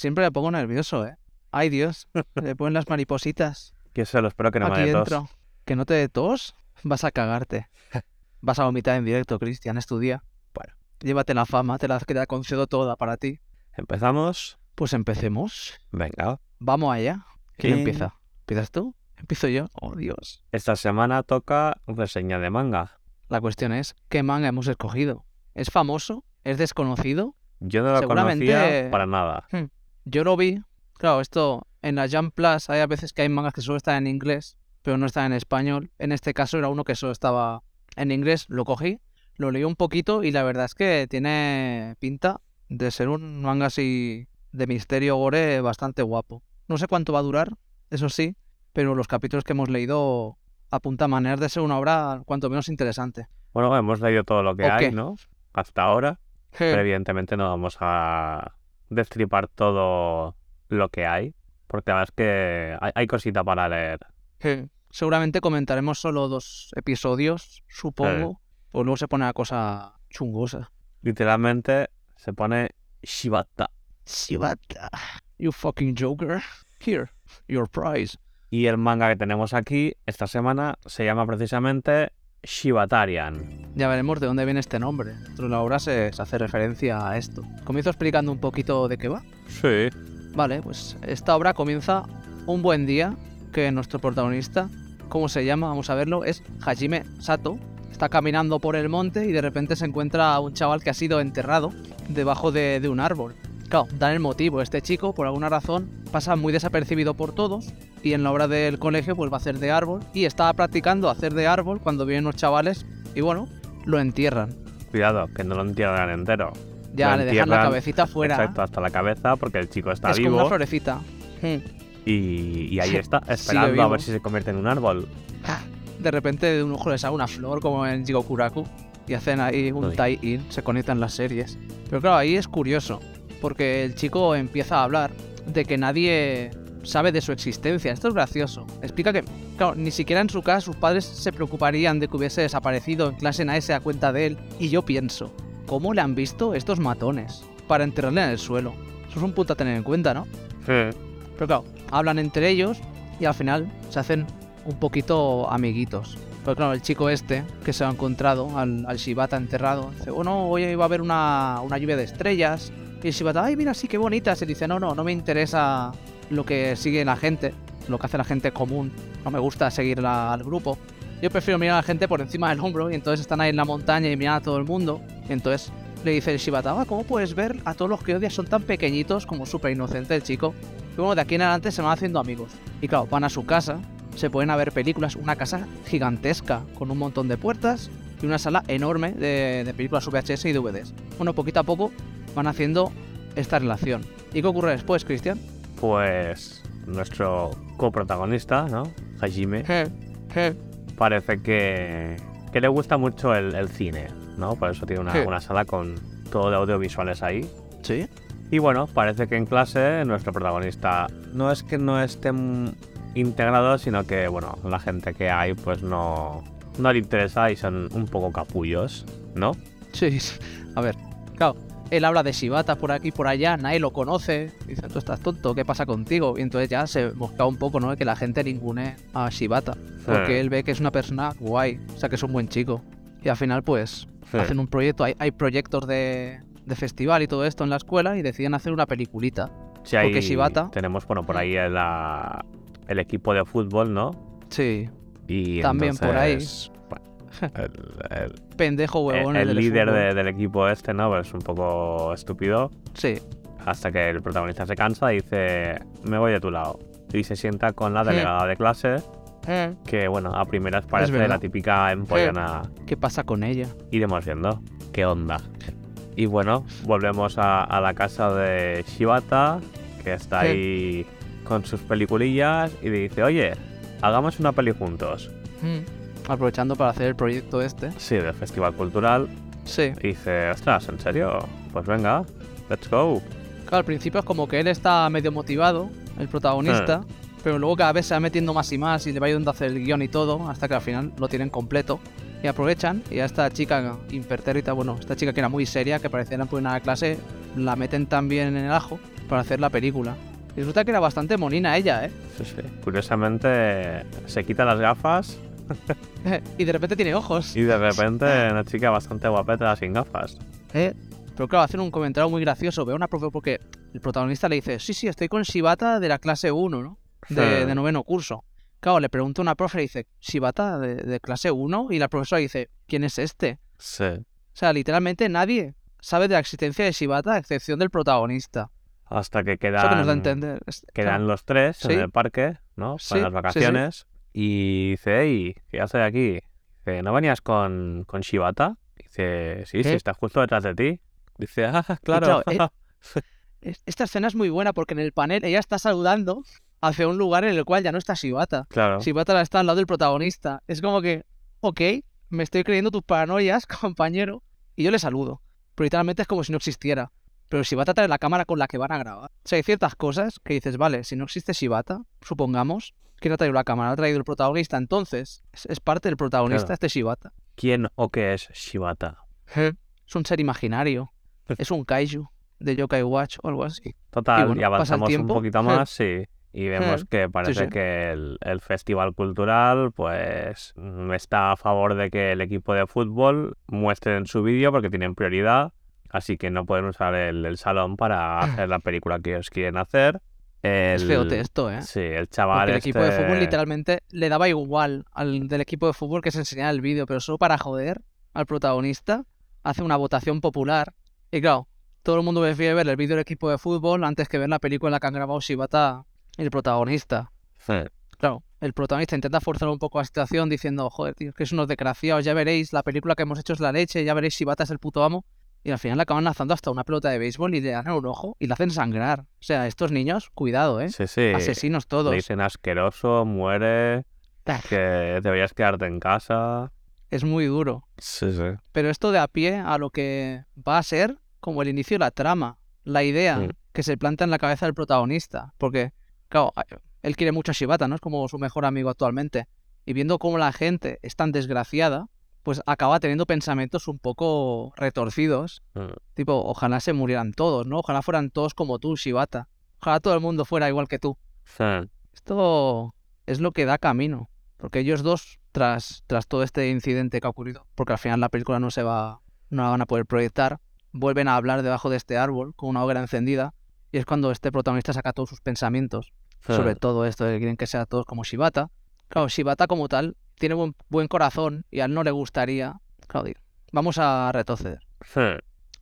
Siempre me pongo nervioso, ¿eh? Ay, Dios. Le ponen las maripositas Que solo espero que no me dé tos. dentro. Que no te dé tos, vas a cagarte. Vas a vomitar en directo, Cristian, es tu día. Bueno. Llévate la fama, te la, que te la concedo toda para ti. Empezamos. Pues empecemos. Venga. Vamos allá. ¿Quién ¿Quién? empieza? ¿Empiezas tú? ¿Empiezo yo? Oh, Dios. Esta semana toca reseña de manga. La cuestión es, ¿qué manga hemos escogido? ¿Es famoso? ¿Es desconocido? Yo no lo Seguramente- conocía para nada. Yo lo vi. Claro, esto en la Jump Plus hay a veces que hay mangas que solo están en inglés, pero no están en español. En este caso era uno que solo estaba en inglés. Lo cogí, lo leí un poquito y la verdad es que tiene pinta de ser un manga así de misterio gore bastante guapo. No sé cuánto va a durar, eso sí, pero los capítulos que hemos leído apuntan maneras de ser una obra cuanto menos interesante. Bueno, hemos leído todo lo que ¿O hay, qué? ¿no? Hasta ahora. Pero evidentemente no vamos a destripar todo lo que hay. Porque la verdad es que hay, hay cosita para leer. Sí. Seguramente comentaremos solo dos episodios, supongo. Pues luego se pone la cosa chungosa. Literalmente se pone Shibata. Shibata. You fucking joker. Here, your prize. Y el manga que tenemos aquí esta semana se llama precisamente Shibatarian. Ya veremos de dónde viene este nombre. Dentro de la obra se, se hace referencia a esto. Comienzo explicando un poquito de qué va. Sí. Vale, pues esta obra comienza un buen día que nuestro protagonista, ¿cómo se llama? Vamos a verlo, es Hajime Sato. Está caminando por el monte y de repente se encuentra a un chaval que ha sido enterrado debajo de, de un árbol. Claro, dan el motivo. Este chico, por alguna razón, pasa muy desapercibido por todos y en la obra del colegio pues va a hacer de árbol y estaba practicando hacer de árbol cuando vienen los chavales y bueno, lo entierran. Cuidado, que no lo entierran entero. Ya Lo le dejan la cabecita fuera. Exacto, hasta la cabeza porque el chico está es vivo. una florecita. Hmm. Y, y ahí está, esperando a ver si se convierte en un árbol. De repente de un ojo le sale una flor como en Jigokuraku y hacen ahí un tie-in, se conectan las series. Pero claro, ahí es curioso, porque el chico empieza a hablar de que nadie sabe de su existencia. Esto es gracioso. Explica que, claro, ni siquiera en su casa sus padres se preocuparían de que hubiese desaparecido en clase nadie se da cuenta de él. Y yo pienso, ¿cómo le han visto estos matones para enterrarle en el suelo? Eso es un punto a tener en cuenta, ¿no? Sí. Pero claro, hablan entre ellos y al final se hacen un poquito amiguitos. Pero claro, el chico este que se ha encontrado al, al Shibata enterrado, dice, bueno, hoy va a haber una, una lluvia de estrellas. Y Shibata, ay, mira, sí, qué bonitas. Y dice, no, no, no me interesa lo que sigue la gente, lo que hace la gente común. No me gusta seguir la- al grupo. Yo prefiero mirar a la gente por encima del hombro y entonces están ahí en la montaña y miran a todo el mundo. Entonces le dice el Shibata, ah, ¿cómo puedes ver a todos los que odias? Son tan pequeñitos como súper inocente el chico. Y bueno, de aquí en adelante se van haciendo amigos. Y claro, van a su casa, se pueden ver películas, una casa gigantesca, con un montón de puertas y una sala enorme de, de películas VHS y DVDs. Bueno, poquito a poco van haciendo esta relación. ¿Y qué ocurre después, Cristian? Pues nuestro coprotagonista, ¿no? Hajime, parece que, que le gusta mucho el, el cine, ¿no? Por eso tiene una, sala con todo de audiovisuales ahí. ¿Sí? Y bueno, parece que en clase nuestro protagonista no es que no esté integrado, sino que, bueno, la gente que hay pues no, no le interesa y son un poco capullos, ¿no? Sí, sí. A ver, claro, él habla de Shibata por aquí y por allá, nadie lo conoce. Dice, tú estás tonto, ¿qué pasa contigo? Y entonces ya se busca un poco, ¿no? De que la gente ningune a Shibata. Porque él ve que es una persona guay, o sea, que es un buen chico. Y al final, pues, Sí. hacen un proyecto, hay, hay proyectos de, de festival y todo esto en la escuela y deciden hacer una peliculita. Sí, Porque ahí Shibata- tenemos, bueno, por ahí la- el equipo de fútbol, ¿no? Sí, Y También por ahí. El, el- pendejo el- huevón. el líder de- del equipo este, ¿no? Pues es un poco estúpido. Sí, Hasta que el protagonista se cansa y dice, me voy de tu lado. Y se sienta con la Sí. delegada de clase, Eh, que bueno, a primeras parece la típica empollona. ¿qué pasa con ella? Iremos viendo qué onda. Y bueno, volvemos a, a la casa de Shibata, que está ahí con sus peliculillas y dice, oye, hagamos una peli juntos. Mm. Aprovechando para hacer el proyecto este. Sí, del Festival Cultural. Sí. Y dice, ostras, ¿en serio? Pues venga, let's go. Claro, al principio es como que él está medio motivado, el protagonista, pero luego cada vez se va metiendo más y más y le va ayudando a hacer el guion y todo, hasta que al final lo tienen completo. Y aprovechan, y a esta chica impertérrita, bueno, esta chica que era muy seria, que parecía la primera clase, la meten también en el ajo para hacer la película. Y resulta que era bastante monina ella, ¿eh? Sí, sí. Curiosamente, se quita las gafas y de repente tiene ojos. y de repente una chica bastante guapeta sin gafas. ¿Eh? Pero claro, hacen un comentario muy gracioso. Veo una profe porque el protagonista le dice, sí, sí, estoy con Shibata de la clase 1, ¿no? De, de noveno curso. Claro, le pregunta a una profe y dice, ¿Shibata de, de clase 1? Y la profesora dice, ¿quién es este? Sí. O sea, literalmente nadie sabe de la existencia de Shibata a excepción del protagonista. Hasta que Eso que nos da a quedan, entender. Quedan claro. los tres Sí. en el parque, ¿no? Para las sí, vacaciones. Y dice, hey, ¿qué haces aquí? Dice, ¿no venías con, con Shibata? Dice, sí, sí, está justo detrás de ti. Dice, ah, claro, claro. eh, Es- Esta escena es muy buena porque en el panel ella está saludando hacia un lugar en el cual ya no está Shibata. claro. Shibata está al lado del protagonista. Es como que, ok, me estoy creyendo tus paranoias, compañero, y yo le saludo. Pero literalmente es como si no existiera. Pero Shibata trae la cámara con la que van a grabar. O sea, hay ciertas cosas que dices, vale, si no existe Shibata, supongamos, ¿quién ha traído la cámara? Ha traído el protagonista, entonces es, es parte del protagonista Claro. este Shibata. ¿Quién o qué es Shibata? Es un ser imaginario. es un kaiju de Yokai Watch o algo así. Total, Y bueno, avanzamos un poquito más, sí. Y vemos que parece sí. que el, el festival cultural, pues, mm, está a favor de que el equipo de fútbol muestre en su vídeo porque tienen prioridad. Así que no pueden usar el, el salón para hacer la película que ellos quieren hacer. Es El- feote esto, ¿eh? Sí, el chaval Porque el equipo de fútbol este- literalmente le daba igual al del equipo de fútbol que se enseñara el vídeo, pero solo para joder al protagonista hace una votación popular. Y claro, todo el mundo prefiere ver el vídeo del equipo de fútbol antes que ver la película en la que han grabado Shibata y el protagonista. Sí, Claro, el protagonista intenta forzar un poco la situación diciendo, joder, tío, que es unos desgraciados, ya veréis, la película que hemos hecho es la leche, ya veréis Shibata es el puto amo. Y al final le acaban lanzando hasta una pelota de béisbol y le dan un ojo y le hacen sangrar. O sea, estos niños, cuidado, ¿eh? sí, sí. Asesinos todos. Le dicen asqueroso, muere, que deberías quedarte en casa. Es muy duro. Sí, sí. Pero esto da pie a lo que va a ser como el inicio de la trama, la idea Mm. que se planta en la cabeza del protagonista. Porque, claro, a- él quiere mucho a Shibata, ¿no? Es como su mejor amigo actualmente. Y viendo cómo la gente es tan desgraciada, pues acaba teniendo pensamientos un poco retorcidos. Mm. Tipo, ojalá se murieran todos, ¿no? Ojalá fueran todos como tú, Shibata. Ojalá todo el mundo fuera igual que tú. Esto es lo que da camino. Porque ellos dos, tras, tras todo este incidente que ha ocurrido, porque al final la película no se va, no la van a poder proyectar, vuelven a hablar debajo de este árbol con una hoguera encendida. Y es cuando este protagonista saca todos sus pensamientos sobre todo esto de que quieren que sea todos como Shibata. Claro, Shibata como tal tiene buen, buen corazón y a él no le gustaría. Claro, vamos a retroceder. Sí.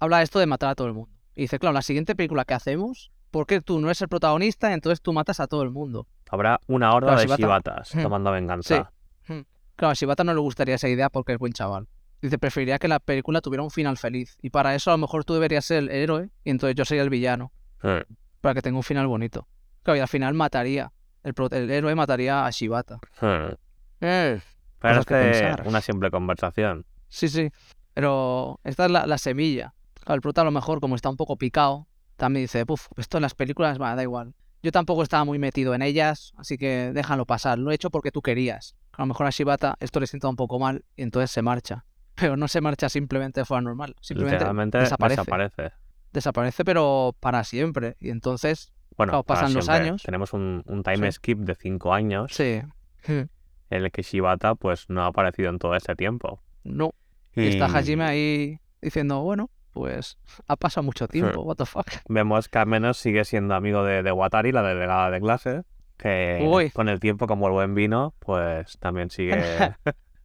Habla esto de matar a todo el mundo. Y dice, claro, la siguiente película que hacemos, ¿por qué tú no eres el protagonista? Entonces tú matas a todo el mundo. Habrá una horda Claro, de Shibata- shibatas Hmm. tomando venganza. Claro, a Shibata no le gustaría esa idea porque es buen chaval. Dice, preferiría que la película tuviera un final feliz. Y para eso a lo mejor tú deberías ser el héroe y entonces yo sería el villano. Sí. Para que tenga un final bonito. Claro, y al final mataría. El, héroe mataría a Shibata. Sí. Eh, Parece una simple conversación. Sí, sí. Pero esta es la, la semilla. El prota a lo mejor, como está un poco picado, también dice, puf, esto en las películas, va, da igual. Yo tampoco estaba muy metido en ellas, así que déjalo pasar. Lo he hecho porque tú querías. A lo mejor a Shibata esto le sienta un poco mal y entonces se marcha. Pero no se marcha simplemente de forma normal. Simplemente desaparece. Desaparece, pero para siempre. Y entonces, Bueno, Claro, pasan los años. Tenemos un, un time Sí. skip de 5 años sí. en el que Shibata pues no ha aparecido en todo este tiempo. No. Y está Hajime ahí diciendo, bueno, pues ha pasado mucho tiempo, what the fuck. Vemos que al menos sigue siendo amigo de, de Watari, la delegada de clase, que Uy. con el tiempo, como el buen vino, pues también sigue Ha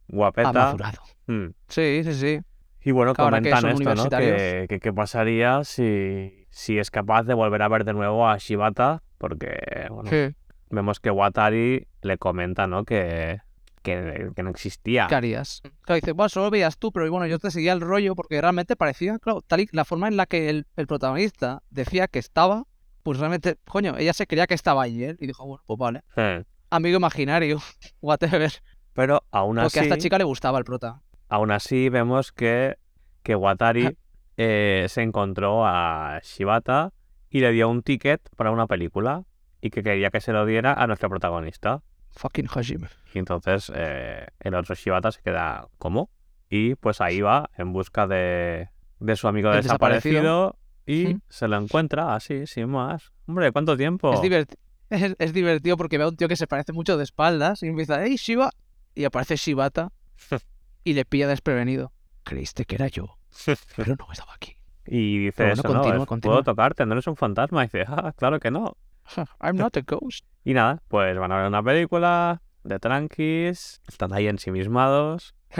guapeta. madurado. Mm. Sí, sí, sí. Y bueno, ahora comentan esto, ¿no? que qué pasaría si, si es capaz de volver a ver de nuevo a Shibata, porque bueno, Sí. vemos que Watari le comenta, ¿no? Que, que, que no existía. ¿Qué harías? Claro, dice, bueno, solo veías tú, pero bueno, yo te seguía el rollo porque realmente parecía, claro, tal y la forma en la que el, el protagonista decía que estaba, pues realmente, coño, ella se creía que estaba allí él y dijo, bueno, pues vale, Eh, amigo imaginario, whatever. Pero aún Porque a así, esta chica le gustaba el prota. Aún así vemos que, que Watari eh, se encontró a Shibata y le dio un ticket para una película y que quería que se lo diera a nuestro protagonista. Fucking Hajime. Y entonces eh, el otro Shibata se queda, ¿cómo? Y pues ahí va en busca de, de su amigo desaparecido. desaparecido. y se lo encuentra así, sin más. Hombre, ¿cuánto tiempo? Es, diverti- es, es divertido porque ve a un tío que se parece mucho de espaldas y empieza, ¡Hey, Shiva! Y aparece Shibata y le pilla desprevenido. Creíste que era yo, pero no estaba aquí. Y dice bueno, eso, ¿no? continúa, Es, continúa. ¿Puedo tocarte? ¿No eres un fantasma? Y dice, ah, claro que no. I'm not a ghost. Y nada, pues van a ver una película de tranquis, están ahí ensimismados,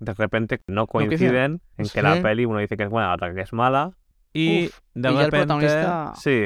de repente no coinciden en que la Sí. peli uno dice que es buena, otra que es mala. Y Uf, de y ya el repente, protagonista- sí,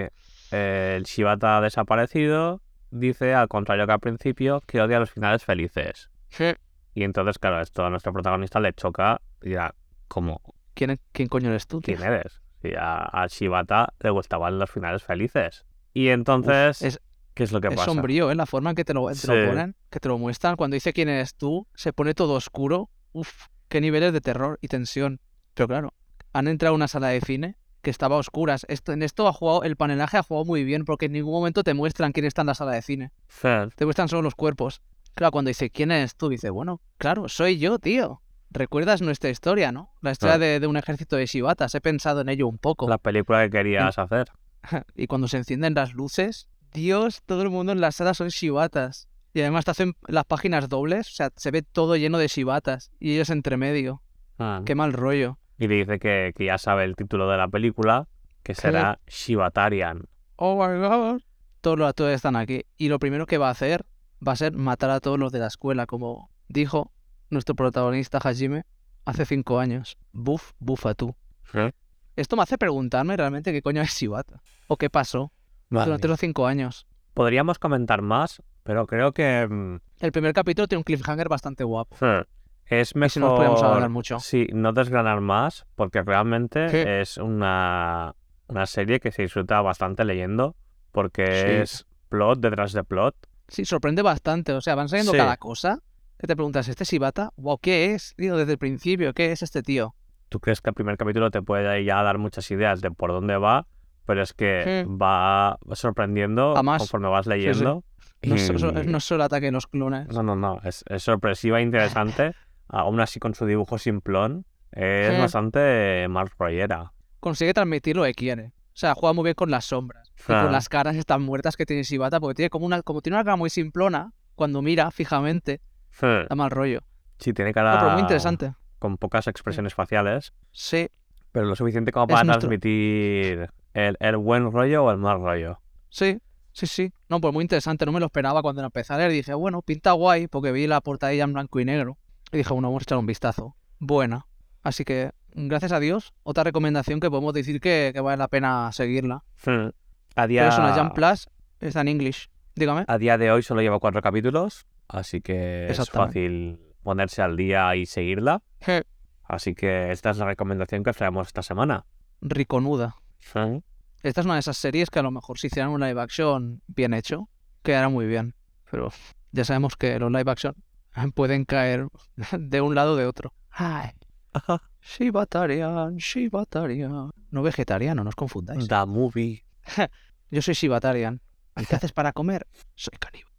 eh, el Shibata desaparecido dice, al contrario que al principio, que odia los finales felices. eh, Y entonces, claro, esto a nuestro protagonista le choca y dirá, ¿cómo? ¿Quién, ¿Quién coño eres tú, tío? ¿Quién eres? Y a, a Shibata le gustaban los finales felices. Y entonces, es- ¿qué es lo que Es pasa? sombrío, ¿eh? La forma en que te lo, te lo Sí. ponen, que te lo muestran. Cuando dice quién eres tú, se pone todo oscuro. Uf, qué niveles de terror y tensión. Pero claro, han entrado a una sala de cine que estaba a oscuras. Esto, en esto ha jugado, el panelaje ha jugado muy bien porque en ningún momento te muestran quién está en la sala de cine. Fair. Te muestran solo los cuerpos. Claro, cuando dice quién eres tú, dice, bueno, claro, soy yo, tío. ¿Recuerdas nuestra historia, no? La historia de, de un ejército de Shibatas. He pensado en ello un poco. La película que querías hacer. Y cuando se encienden las luces, Dios, todo el mundo en la sala son shibatas. Y además te hacen las páginas dobles, o sea, se ve todo lleno de shibatas. Y ellos entre medio. Ah. Qué mal rollo. Y le dice que, que ya sabe el título de la película, que será Shibatarian. Oh my god. Todos los actores están aquí. Y lo primero que va a hacer va a ser matar a todos los de la escuela, como dijo nuestro protagonista Hajime hace cinco años. Buf, bufa tú. ¿Eh? Esto me hace preguntarme realmente qué coño es Shibata. O qué pasó durante los cinco años. Podríamos comentar más, pero creo que mm, El primer capítulo tiene un cliffhanger bastante guapo. es Y si no mejor alargar mucho. sí, no desgranar más, porque realmente Sí. es una, una serie que se disfruta bastante leyendo, porque Sí. es plot detrás de plot. Sí, sorprende bastante. O sea, van saliendo Sí. cada cosa que te preguntas, ¿este Shibata? Wow, ¿qué es? Digo, desde el principio, ¿qué es este tío? Tú crees que el primer capítulo te puede ya dar muchas ideas de por dónde va, pero es que Sí. va sorprendiendo conforme vas sí. leyendo. No, es es solo ataque de los clones. No, no, no. Es, es sorpresiva e interesante. Aún así, con su dibujo simplón, es bastante mal rollera. Consigue transmitir lo que quiere. O sea, juega muy bien con las sombras. Y con las caras estas muertas que tiene Shibata, porque tiene como una, como tiene una cara muy simplona, cuando mira fijamente, da mal rollo. Sí, tiene No, cara pero muy interesante. con pocas expresiones faciales, Sí, pero lo suficiente como Es para nuestro- transmitir el, el buen rollo o el mal rollo. sí, sí, sí. No, pues muy interesante. No me lo esperaba cuando empecé a leer. Dije, bueno, pinta guay, porque vi la portadilla en blanco y negro. Y dije, bueno, vamos a echar un vistazo. Buena. Así que, gracias a Dios, otra recomendación que podemos decir que, que vale la pena seguirla. Hmm. A Pero día, es una Jump Plus, está en English. Dígame. a día de hoy solo lleva cuatro capítulos, así que es fácil ponerse al día y seguirla. Je, Así que esta es la recomendación que os traemos esta semana. Riconuda. Hmm. Esta es una de esas series que a lo mejor si hicieran un live action bien hecho, quedará muy bien. Pero ya sabemos que los live action pueden caer de un lado o de otro. Ay. Shibatarian, Shibatarian. No vegetariano, no os confundáis. The movie. Yo soy Shibatarian. ¿Y qué haces para comer? Soy caníbal.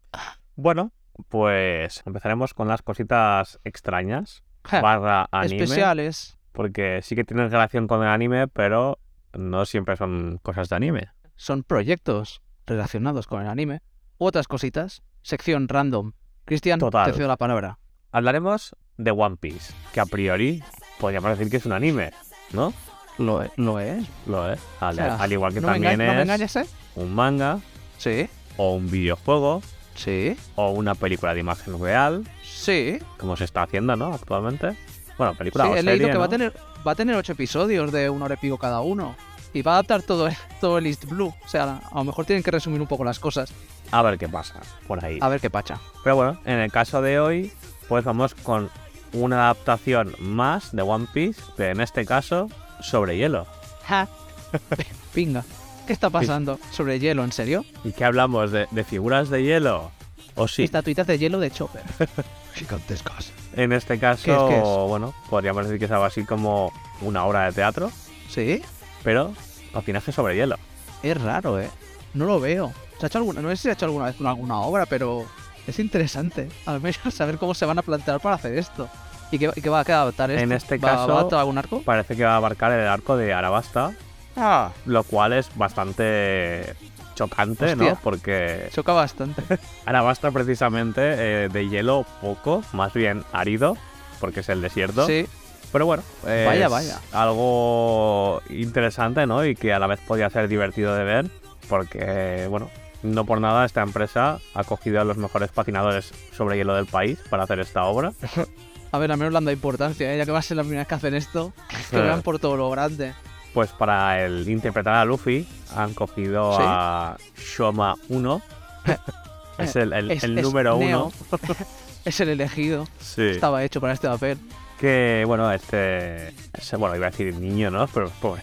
Bueno, pues empezaremos con las cositas extrañas. Barra anime. Especiales. Porque sí que tienen relación con el anime, pero no siempre son cosas de anime. Son proyectos relacionados con el anime. U otras cositas. Sección random. Cristian, te cedo la palabra. Hablaremos de One Piece, que a priori podríamos decir que es un anime, ¿no? Lo, e- lo es. Lo es. Al, O sea, al igual que no también ¿No es engañes, eh? un manga, Sí, o un videojuego, sí, o una película de imagen real, sí. como se está haciendo, ¿no? Actualmente. Bueno, película Sí, o he serie, leído que va, a ¿no? tener, va a tener ocho episodios de una hora y pico cada uno. Y va a adaptar todo todo el East Blue. O sea, a lo mejor tienen que resumir un poco las cosas. A ver qué pasa por ahí. A ver qué pacha. Pero bueno, en el caso de hoy, pues vamos con una adaptación más de One Piece, pero en este caso sobre hielo. Ja. Pinga. ¿Qué está pasando? Sobre hielo, ¿en serio? ¿Y qué hablamos? ¿De, de figuras de hielo? ¿O sí? Estatuitas de hielo de Chopper. Gigantescas. En este caso, ¿Qué es, qué es? bueno, podríamos decir que es algo así como una obra de teatro, ¿Sí? pero patinaje sobre hielo. Es raro, ¿eh? No lo veo. ¿Se ha hecho alguna, no sé si se ha hecho alguna vez con alguna obra, pero es interesante. Al menos saber cómo se van a plantear para hacer esto. ¿Y qué, y qué va a adaptar esto? En este ¿Va- caso- ¿Va a algún arco? Parece que va a abarcar el arco de Arabasta Ah, lo cual es bastante chocante, ¿no? Hostia. Porque choca bastante. ahora va a estar precisamente eh, de hielo poco, más bien árido, porque es el desierto. Sí, Pero bueno, es Vaya, vaya. algo interesante, ¿no? Y que a la vez podría ser divertido de ver, porque, bueno, no por nada esta empresa ha cogido a los mejores patinadores sobre hielo del país para hacer esta obra. a ver, a menos le han dado importancia, ¿eh? ya que va a ser la primera vez que hacen esto, que Eh. vean por todo lo grande. Pues para el interpretar a Luffy han cogido Sí. a Shoma 1. es el, el- Es- el es número Neo. uno. es el elegido, Sí. estaba hecho para este papel. Que, bueno, este... ese- bueno, iba a decir niño, ¿no? Pero pobre.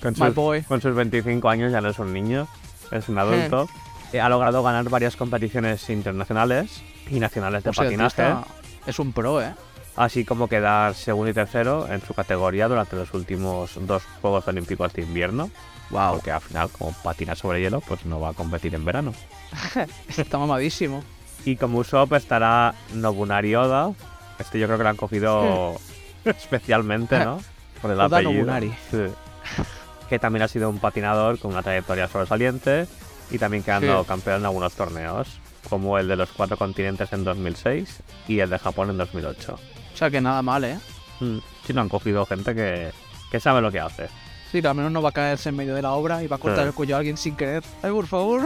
Con My sus, boy. con sus 25 años ya no es un niño, es un adulto. Eh, ha logrado ganar varias competiciones internacionales y nacionales de patinaje, es un pro, ¿eh? así como quedar segundo y tercero en su categoría durante los últimos dos Juegos Olímpicos de invierno. Wow. Porque al final, como patina sobre hielo, pues no va a competir en verano. Está mamadísimo. Y como Usopp estará Nobunari Oda. Este yo creo que lo han cogido especialmente, ¿no? Por el Oda apellido. Nobunari. Sí. Que también ha sido un patinador con una trayectoria sobresaliente y también quedando Sí. campeón en algunos torneos, como el de los cuatro continentes en 2006 y el de Japón en 2008. O sea que nada mal, ¿eh? Mm, Sí, lo han cogido gente que, que sabe lo que hace. Sí, que al menos no va a caerse en medio de la obra y va a cortar el cuello a alguien sin querer. Ay, por favor.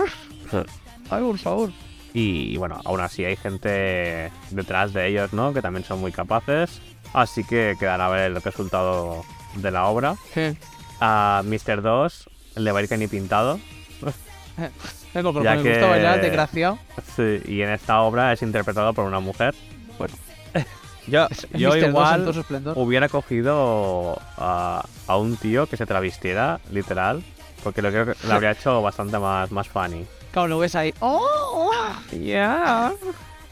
Ay, por favor. Y bueno, aún así hay gente detrás de ellos, ¿no? Que también son muy capaces. Así que quedará a ver el resultado de la obra. A Mr. 2 le va a ir que ni pintado. como Ya me gusta que- bailar, desgraciado. Sí, y en esta obra es interpretado por una mujer. Bueno. Yo, yo Mr. 2 en igual hubiera cogido a, a un tío que se travestiera, literal. Porque lo creo que lo habría hecho bastante más, más funny. Claro, lo ves ahí. ¡Oh! Yeah.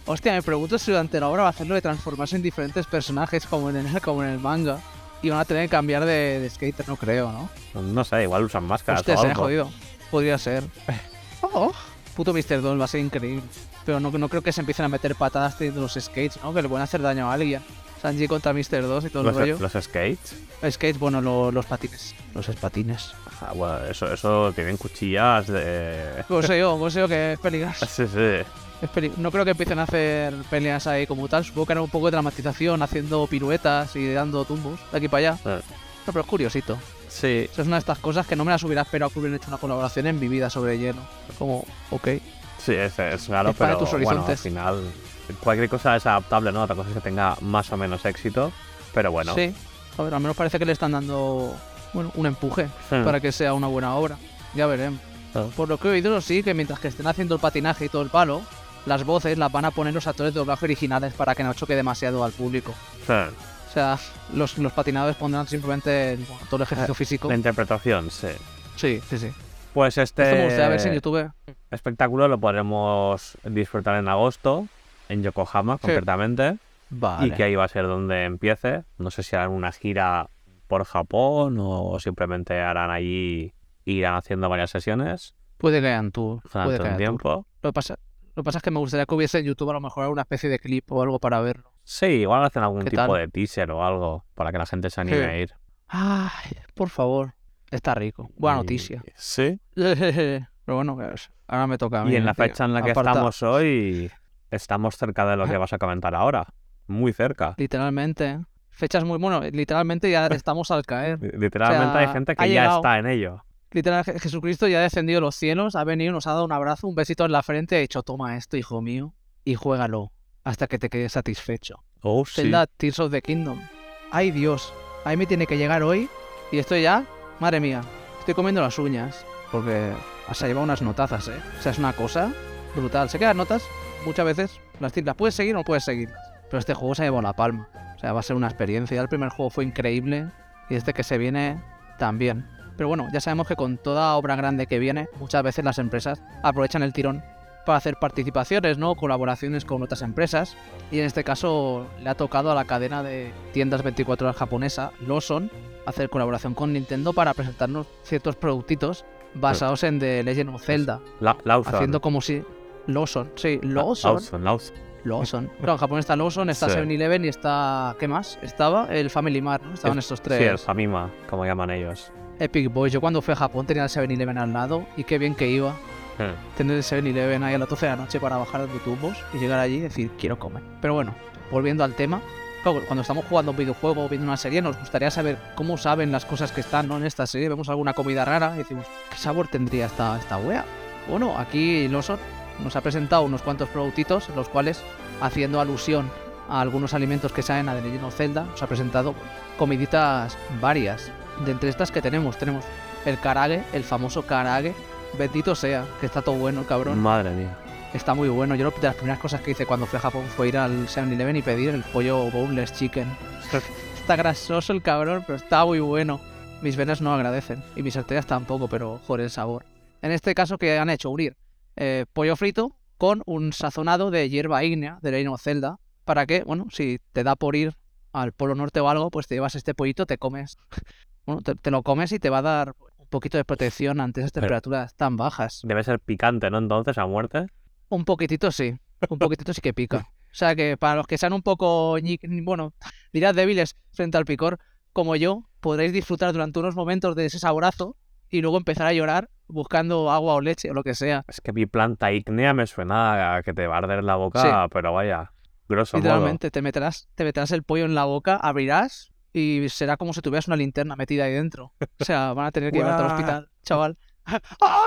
Hostia, me pregunto si durante la obra va a hacerlo de transformarse en diferentes personajes como en el, como en el manga. Y van a tener que cambiar de, de skater, no creo, ¿no? No sé, igual usan máscaras Hostia, o se me ha algo. jodido. Podría ser. Oh, puto Mr. 2 va a ser increíble. Pero no, no creo que se empiecen a meter patadas teniendo los skates, ¿no? Que le pueden hacer daño a alguien. Sanji contra Mr. 2 y todo el rollo. los skates. Skates, bueno, lo- los patines. Los patines. Ah, bueno, eso, eso tienen cuchillas de... Sé yo, sé yo que es peligroso. Sí, sí. Es peli- no creo que empiecen a hacer peleas ahí como tal. Supongo que harán un poco de dramatización, haciendo piruetas y dando tumbos de aquí para allá. Eh. No, pero es curiosito. Sí, Eso es una de estas cosas que no me las hubiera esperado que hubieran hecho una colaboración en mi vida sobre hielo. Como, ok. sí, es, es raro, Es pero tus bueno, al final cualquier cosa es adaptable, ¿no? Otra cosa es que tenga más o menos éxito, pero bueno. Sí. A ver, al menos parece que le están dando bueno, un empuje para que sea una buena obra. Ya veremos. Por lo que he oído, sí, que mientras que estén haciendo el patinaje y todo el palo, las voces las van a poner los actores de doblaje originales para que no choque demasiado al público. Sí. Sea, los, los patinadores pondrán simplemente el- bueno, todo el ejercicio físico. La interpretación, sí. Sí, sí, sí. Pues este Esto me gustaría ver si en YouTube. espectáculo lo podremos disfrutar en agosto, en Yokohama concretamente, Vale. y que ahí va a ser donde empiece. No sé si harán una gira por Japón o simplemente harán allí, irán haciendo varias sesiones Puede que hayan tour. Puede durante que tour. tiempo. Lo que, pasa, lo que pasa es que me gustaría que hubiese en YouTube a lo mejor una especie de clip o algo para verlo. Sí, igual hacen algún ¿Qué tipo tal? de teaser o algo para que la gente se anime Sí. a ir. Ay, por favor. Está rico. Buena Y- noticia. Sí. Pero bueno, ahora me toca a mí. Y en la tío. fecha en la que Aparta- estamos hoy, estamos cerca de lo que vas a comentar ahora. Muy cerca. Literalmente. Fechas muy. Bueno, literalmente ya estamos al caer. Literalmente O sea, hay gente que ya llegado. está en ello. Literal, Je- Jesucristo ya ha descendido los cielos, ha venido, nos ha dado un abrazo, un besito en la frente ha dicho: Toma esto, hijo mío, y juégalo hasta que te quedes satisfecho. Oh, sí. Zelda Tears of the Kingdom. Ay Dios, ahí me tiene que llegar hoy y estoy ya, madre mía, estoy comiendo las uñas porque se ha llevado unas notazas, ¿eh? O sea, es una cosa brutal. Sé que las notas muchas veces las, las puedes seguir o no puedes seguirlas, pero este juego se ha llevado la palma. O sea, va a ser una experiencia. El primer juego fue increíble y este que se viene también. Pero bueno, ya sabemos que con toda obra grande que viene, muchas veces las empresas aprovechan el tirón para hacer participaciones, ¿no? Colaboraciones con otras empresas. Y en este caso le ha tocado a la cadena de tiendas 24 horas japonesa, Lawson, hacer colaboración con Nintendo para presentarnos ciertos productitos basados en The Legend of Zelda. La, Lawson. Haciendo como si... Lawson, sí, La- Lawson. Lawson, Lawson. Lawson. Claro, en Japón está Lawson, está Sí. 7-Eleven y está... ¿Qué más? Estaba el Family Mart, ¿no? Estaban El- estos Sí, el tres. Famima, como llaman ellos. Epic Boys. Yo cuando fui a Japón tenía el 7-Eleven al lado y qué bien que iba Eh, tener el 7-Eleven ahí a las 12 de la noche para bajar los tubos y llegar allí y decir quiero comer. Pero bueno, volviendo al tema, cuando estamos jugando un videojuego o viendo una serie nos gustaría saber cómo saben las cosas que están ¿no? en esta serie. Vemos alguna comida rara y decimos, ¿qué sabor tendría esta, esta wea? Bueno, aquí Lawson nos ha presentado unos cuantos productitos, los cuales, haciendo alusión a algunos alimentos que salen a The Legend of Zelda, nos ha presentado comiditas varias. De entre estas que tenemos, tenemos el karage, el famoso karage, bendito sea, que está todo bueno el cabrón. Madre mía. Está muy bueno. Yo de las primeras cosas que hice cuando fui a Japón fue ir al 7-Eleven y pedir el pollo boneless chicken. Está grasoso el cabrón, pero está muy bueno. Mis venas no agradecen. Y mis arterias tampoco, pero joder el sabor. En este caso, que han hecho? Unir eh, pollo frito con un sazonado de hierba ígnea de Reino Zelda. Para que, bueno, si te da por ir al Polo Norte o algo, pues te llevas este pollito, te comes. Bueno, te, te lo comes y te va a dar un poquito de protección ante esas Pero- temperaturas tan bajas. Debe ser picante, ¿no? Entonces, a muerte. Un poquitito sí. Un poquitito sí que pica. O sea que para los que sean un poco, bueno, dirás débiles frente al picor, como yo, podréis disfrutar durante unos momentos de ese saborazo y luego empezar a llorar buscando agua o leche o lo que sea. Es que mi planta ígnea me suena a que te va a arder la boca, Sí. pero vaya, grosso modo. Literalmente, te meterás, te meterás el pollo en la boca, abrirás y será como si tuvieras una linterna metida ahí dentro. O sea, van a tener que llevarte al hospital, chaval. ¡Ah!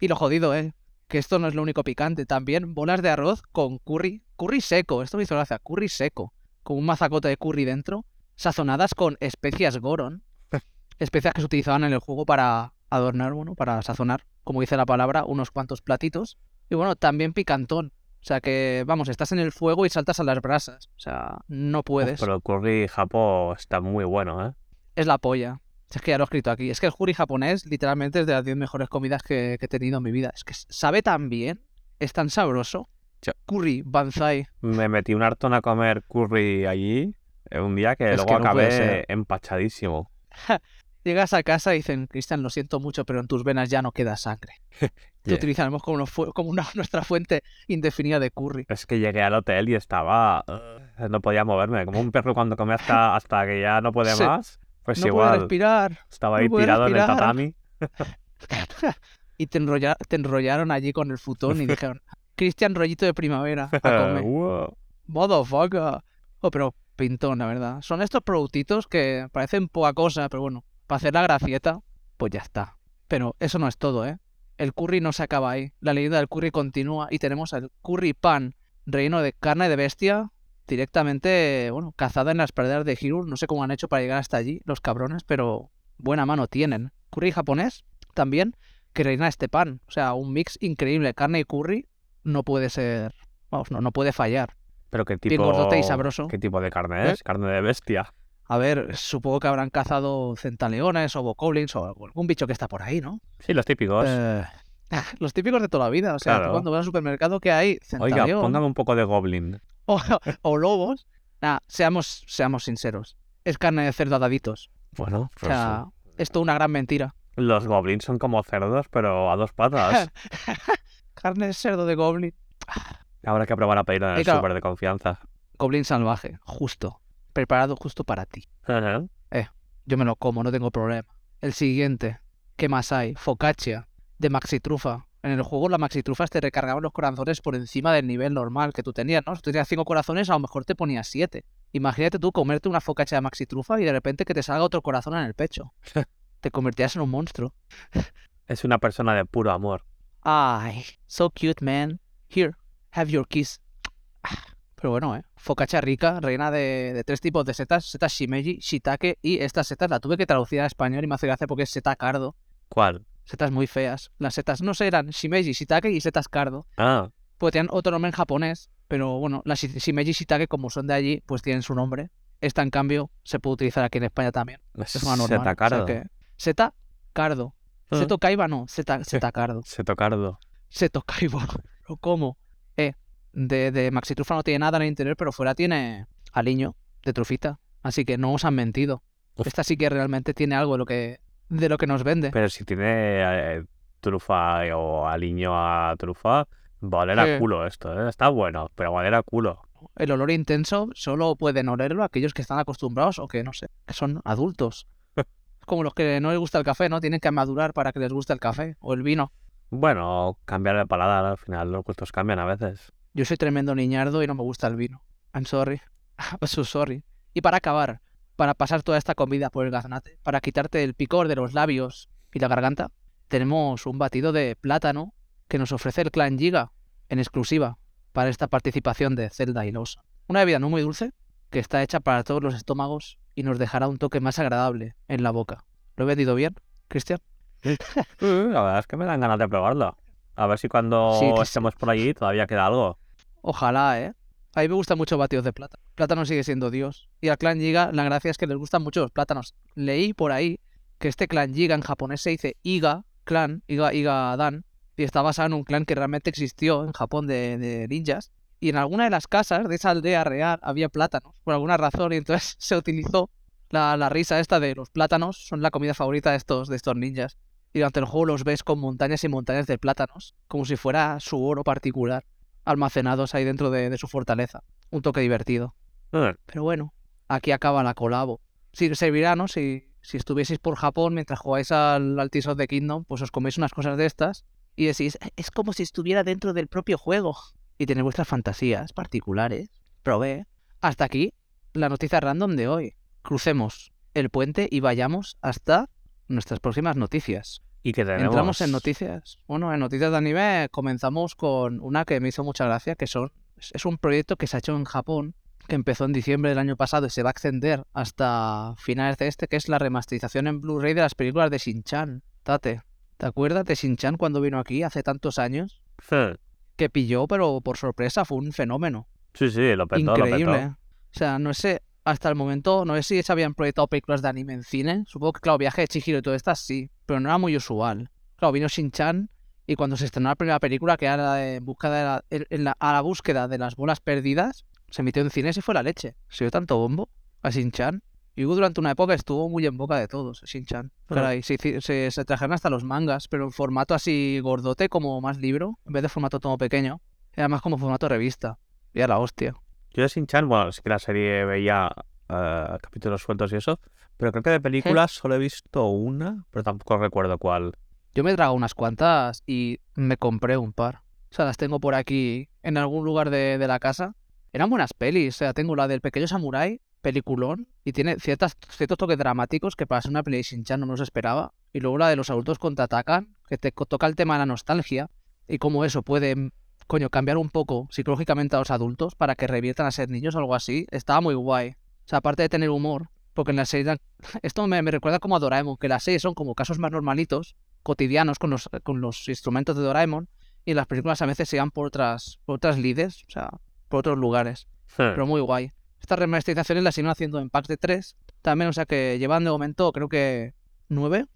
Y lo jodido, eh. Que esto no es lo único picante. También bolas de arroz con curry. Curry seco. Esto me hizo gracia. Curry seco. Con un mazacote de curry dentro. Sazonadas con especias Goron. Especias que se utilizaban en el juego para adornar, bueno, para sazonar, como dice la palabra, unos cuantos platitos. Y bueno, también picantón. O sea que, vamos, estás en el fuego y saltas a las brasas. O sea, no puedes. Pero el curry japo está muy bueno, ¿eh? Es la polla. Es que ya lo he escrito aquí. Es que el curry japonés literalmente es de las 10 mejores comidas que, que he tenido en mi vida. Es que sabe tan bien, es tan sabroso. Yo- Curry, banzai. Me metí un hartón a comer curry allí eh, un día que Es luego que no puede acabé empachadísimo. Llegas a casa y dicen, Cristian, lo siento mucho, pero en tus venas ya no queda sangre. Te Yeah. utilizaremos como, una fu- como una, nuestra fuente indefinida de curry. Es que llegué al hotel y estaba... eh, no podía moverme, como un perro cuando come hasta, hasta que ya no puede Sí. más. Pues no igual, respirar. estaba ahí tirado en el tatami. y te, enrolla- te enrollaron allí con el futón y dijeron, Cristian, rollito de primavera. A comer. Wow. Motherfucker. Oh, pero pintón, la verdad. Son estos productitos que parecen poca cosa, pero bueno, para hacer la gracieta, pues ya está. Pero eso no es todo, ¿eh? El curry no se acaba ahí. La leyenda del curry continúa y tenemos el curry pan, relleno de carne de bestia, directamente, bueno, cazada en las praderas de Hirul. No sé cómo han hecho para llegar hasta allí, los cabrones, pero buena mano tienen. Curry japonés, también, que reina este pan. O sea, un mix increíble. Carne y curry no puede ser... Vamos, no, no puede fallar. Pero qué Bien tipo... gordote y sabroso. ¿Qué tipo de carne ¿Eh? es? Carne de bestia. A ver, supongo que habrán cazado centaleones o bokoblins o algún bicho que está por ahí, ¿no? Sí, los típicos. Eh, ah, los típicos de toda la vida. O sea, tú cuando vas al supermercado, ¿qué hay? Oiga, Centaleón póngame un poco de goblin. o, o lobos. Nah, seamos, seamos sinceros. Es carne de cerdo a daditos. Bueno, O pues, sea, es toda una gran mentira. los goblins son como cerdos, pero a dos patas. carne de cerdo de goblin. Habrá que probar a pedirlo en el claro. súper de confianza. Goblin salvaje, justo. Preparado justo para ti. Ajá. Yo me lo como, no tengo problema. El siguiente. ¿Qué más hay? Focaccia. De maxi trufa. En el juego las maxi trufas te recargaban los corazones por encima del nivel normal que tú tenías, ¿no? Si tú tenías cinco corazones, a lo mejor te ponías siete. Imagínate tú comerte una focaccia de maxi trufa y de repente que te salga otro corazón en el pecho. te convertías en un monstruo. Es una persona de puro amor. Ay, so cute, man. Here, have your kiss. Pero bueno, ¿eh? Focaccia rica, reina de, de tres tipos de setas. Setas shimeji, shiitake y estas setas la tuve que traducir a español y me hace gracia porque es seta cardo. ¿Cuál? Setas muy feas. Las setas no sé, eran shimeji, shiitake y setas cardo. Ah, Pues tenían otro nombre en japonés, pero bueno, las shi- shimeji y shiitake como son de allí, pues tienen su nombre. Esta, en cambio, se puede utilizar aquí en España también. es una normal. setacardo. O sea que... Seta cardo. Seto kaiba no, seta, seta cardo. Seto Kaibo. ¿Pero cómo? De, de Maxi Trufa no tiene nada en el interior, pero fuera tiene aliño de trufita. Así que no os han mentido. Uf. Esta sí que realmente tiene algo de lo que, de lo que nos vende. Pero si tiene eh, trufa o aliño a trufa, vale a culo esto, ¿eh? Está bueno, pero vale a culo. El olor intenso solo pueden olerlo aquellos que están acostumbrados o que, no sé, que son adultos. como los que no les gusta el café, ¿no? Tienen que madurar para que les guste el café o el vino. Bueno, cambiar el paladar, al final los gustos cambian a veces. Yo soy tremendo niñardo y no me gusta el vino. I'm sorry. I'm so sorry. Y para acabar, para pasar toda esta comida por el gaznate, para quitarte el picor de los labios y la garganta, tenemos un batido de plátano que nos ofrece el clan Giga en exclusiva para esta participación de Zelda y Losa. Una bebida no muy dulce que está hecha para todos los estómagos y nos dejará un toque más agradable en la boca. ¿Lo he vendido bien, Cristian? Uh, la verdad es que me dan ganas de probarlo. A ver si cuando sí. estemos por allí todavía queda algo. Ojalá, ¿eh? A mí me gustan mucho batidos de plátano. Plátano sigue siendo Dios. Y al clan Giga, la gracia es que les gustan mucho los plátanos. Leí por ahí que este clan Giga en japonés se dice Iga, clan, Iga, Iga Dan, y está basado en un clan que realmente existió en Japón de, ninjas. Y en alguna de las casas de esa aldea real había plátanos, por alguna razón, y entonces se utilizó la, la risa esta de los plátanos, son la comida favorita de estos, de estos ninjas. Y durante el juego los ves con montañas y montañas de plátanos, como si fuera su oro particular almacenados ahí dentro de, de su fortaleza. Un toque divertido. Eh, Pero bueno, aquí acaba la colabo. Sí, servirá, ¿no? Si, si estuvieseis por Japón mientras jugáis al, al Tears of the Kingdom, pues os coméis unas cosas de estas y decís, "Eh, es como si estuviera dentro del propio juego. Y tenéis vuestras fantasías particulares. Probé. Hasta aquí la noticia random de hoy. Crucemos el puente y vayamos hasta nuestras próximas noticias. Y que tenemos... Entramos en noticias. Bueno, en noticias de anime comenzamos con una que me hizo mucha gracia, que son es- un proyecto que se ha hecho en Japón, que empezó en diciembre del año pasado y se va a extender hasta finales de este, que es la remasterización en Blu-ray de las películas de Shin-Chan. Tate, ¿te acuerdas de Shin-Chan cuando vino aquí hace tantos años? Sí, Que pilló, pero por sorpresa fue un fenómeno. sí, sí, lo petó, lo Increíble. petó. O sea, no sé, hasta el momento, no sé si se habían proyectado películas de anime en cine. Supongo que, claro, Viaje de Chihiro y todo estas sí, pero no era muy usual. Claro, vino Shin-Chan y cuando se estrenó la primera película, que era la de la- en- la- a la búsqueda de las bolas perdidas, se emitió en cines y fue la leche. Se dio tanto bombo a Shin-Chan. Y hubo durante una época estuvo muy en boca de todos, Shin-Chan. Caray, se, se, se trajeron hasta los mangas, pero en formato así gordote, como más libro, en vez de formato todo pequeño. Y además como formato revista. Y a la hostia. Yo de Shin-Chan, bueno, sí que la serie veía eh, capítulos sueltos y eso, pero creo que de películas solo he visto una, pero tampoco recuerdo cuál. Yo me he tragado unas cuantas y me compré un par. O sea, las tengo por aquí en algún lugar de, de la casa. Eran buenas pelis. O sea, tengo la del pequeño samurái, peliculón, y tiene ciertas, ciertos toques dramáticos que para ser una peli de Shin-Chan no me los esperaba. Y luego la de los adultos contraatacan, que te toca el tema de la nostalgia y cómo eso puede, coño, cambiar un poco psicológicamente a los adultos para que reviertan a ser niños o algo así. Estaba muy guay. O sea, aparte de tener humor, porque en la serie... dan- Esto me, me recuerda como a Doraemon, que las series son como casos más normalitos, cotidianos con los, con los instrumentos de Doraemon y las películas a veces se van por otras, por otras lides, o sea, por otros lugares. Pero muy guay. Estas remasterizaciones las siguen haciendo en packs de 3 también, o sea que llevan de momento creo que 9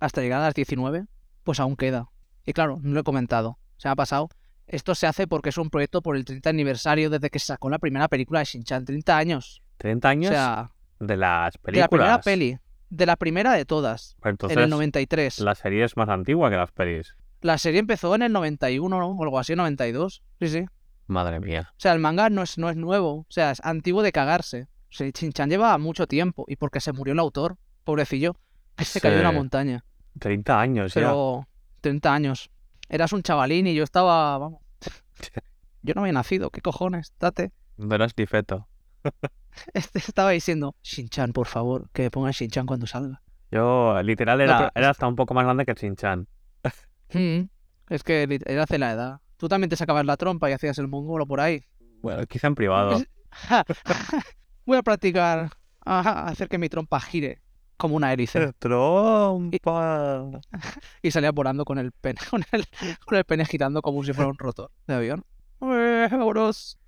hasta llegar a las 19, pues aún queda. Y claro, no lo he comentado, se me ha pasado. Esto se hace porque es un proyecto por el 30 aniversario desde que se sacó la primera película de Shin-Chan, 30 años. 30 años O sea, de las de películas. la primera peli, de la primera de todas, Entonces, en el 93. la serie es más antigua que las pelis. La serie empezó en el 91 ¿no? o algo así, 92. Sí, sí. Madre mía. O sea, el manga no es, no es nuevo. O sea, es antiguo de cagarse. O sea, Shin-Chan lleva mucho tiempo. Y porque se murió el autor, pobrecillo, se cayó de una montaña. 30 años ya. Pero 30 años. Eras un chavalín y yo estaba, vamos. Yo no había nacido, ¿qué cojones? Date. No eras ni feto. Este estaba diciendo, Shin-Chan, por favor, que me pongan Shin-Chan cuando salga. Yo, literal, era, pero- era hasta un poco más grande que Shin-Chan. Mm, Es que era hace la edad. Tú también te sacabas la trompa y hacías el mongolo por ahí. Bueno, quizá en privado. Voy a practicar a hacer que mi trompa gire como una hélice. Trompa. Y salía volando con el pene, con el, con el pene girando como si fuera un rotor de avión. ¡Eh, vámonos!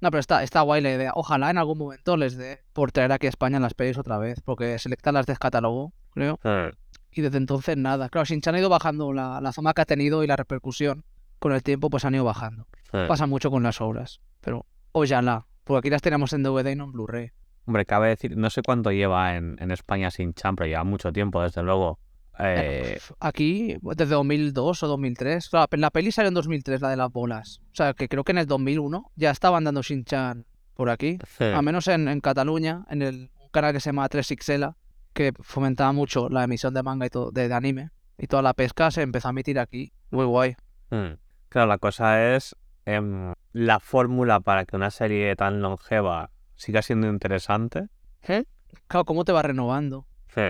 No, pero está, está guay la idea. Ojalá en algún momento les dé por traer aquí a España las pelis otra vez, porque Selecta las descatalogó, creo. Eh, Y desde entonces nada. Claro, Shin-Chan ha ido bajando la, la fama que ha tenido y la repercusión. Con el tiempo pues han ido bajando. eh. Pasa mucho con las obras. Pero ojalá, porque aquí las tenemos en DVD y no en Blu-ray. Hombre, cabe decir, no sé cuánto lleva en, en España Shin-Chan, pero lleva mucho tiempo, desde luego. Eh, Aquí, desde 2002 o 2003. Claro, la peli salió en 2003, la de las bolas. O sea, que creo que en el 2001 ya estaban dando Shin-Chan por aquí. eh, Al menos en, en Cataluña, en el canal que se llama 3XL, que fomentaba mucho la emisión de manga y todo, de, de anime. Y toda la pesca se empezó a emitir aquí. Muy guay. Mm. Claro, la cosa es em, la fórmula para que una serie tan longeva siga siendo interesante. ¿Eh? Claro, cómo te va renovando. Sí.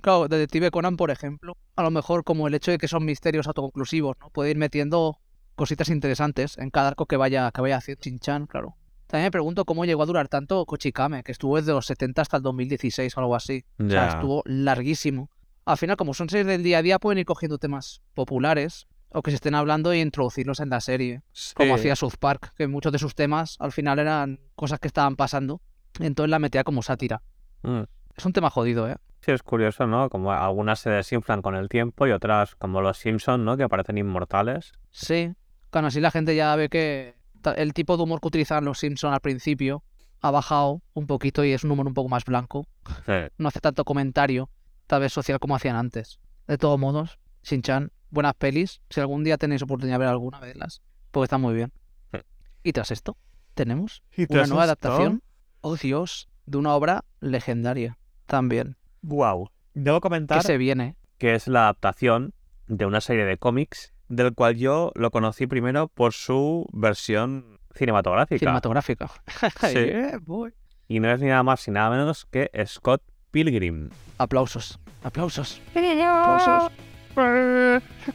Claro, Detective Conan, por ejemplo, a lo mejor como el hecho de que son misterios autoconclusivos, ¿no? Puede ir metiendo cositas interesantes en cada arco que vaya, que vaya haciendo Chinchan, claro. También me pregunto cómo llegó a durar tanto Kochikame, que estuvo desde los 70 hasta el 2016 o algo así. O sea, estuvo larguísimo. Al final, como son series del día a día, pueden ir cogiendo temas populares o que se estén hablando y introducirlos en la serie. Como hacía South Park, que muchos de sus temas al final eran cosas que estaban pasando. Entonces la metía como sátira. Mm. Es un tema jodido, ¿eh? Sí, es curioso, ¿no? Como algunas se desinflan con el tiempo y otras, como los Simpsons, ¿no? Que parecen inmortales. Sí, claro, así la gente ya ve que el tipo de humor que utilizaban los Simpson al principio ha bajado un poquito y es un humor un poco más blanco. Sí. No hace tanto comentario, tal vez social como hacían antes. De todos modos, Shin-Chan, buenas pelis. Si algún día tenéis oportunidad de ver alguna, vedlas. Porque están muy bien. Sí. Y tras esto, tenemos ¿Y una nueva adaptación, oh Dios, de una obra legendaria también. Wow. Debo Que comentar se viene. que es la adaptación de una serie de cómics del cual yo lo conocí primero por su versión cinematográfica. Cinematográfica. Sí. Yeah, boy. Y no es ni nada más ni nada menos que Scott Pilgrim. Aplausos. Aplausos. Aplausos.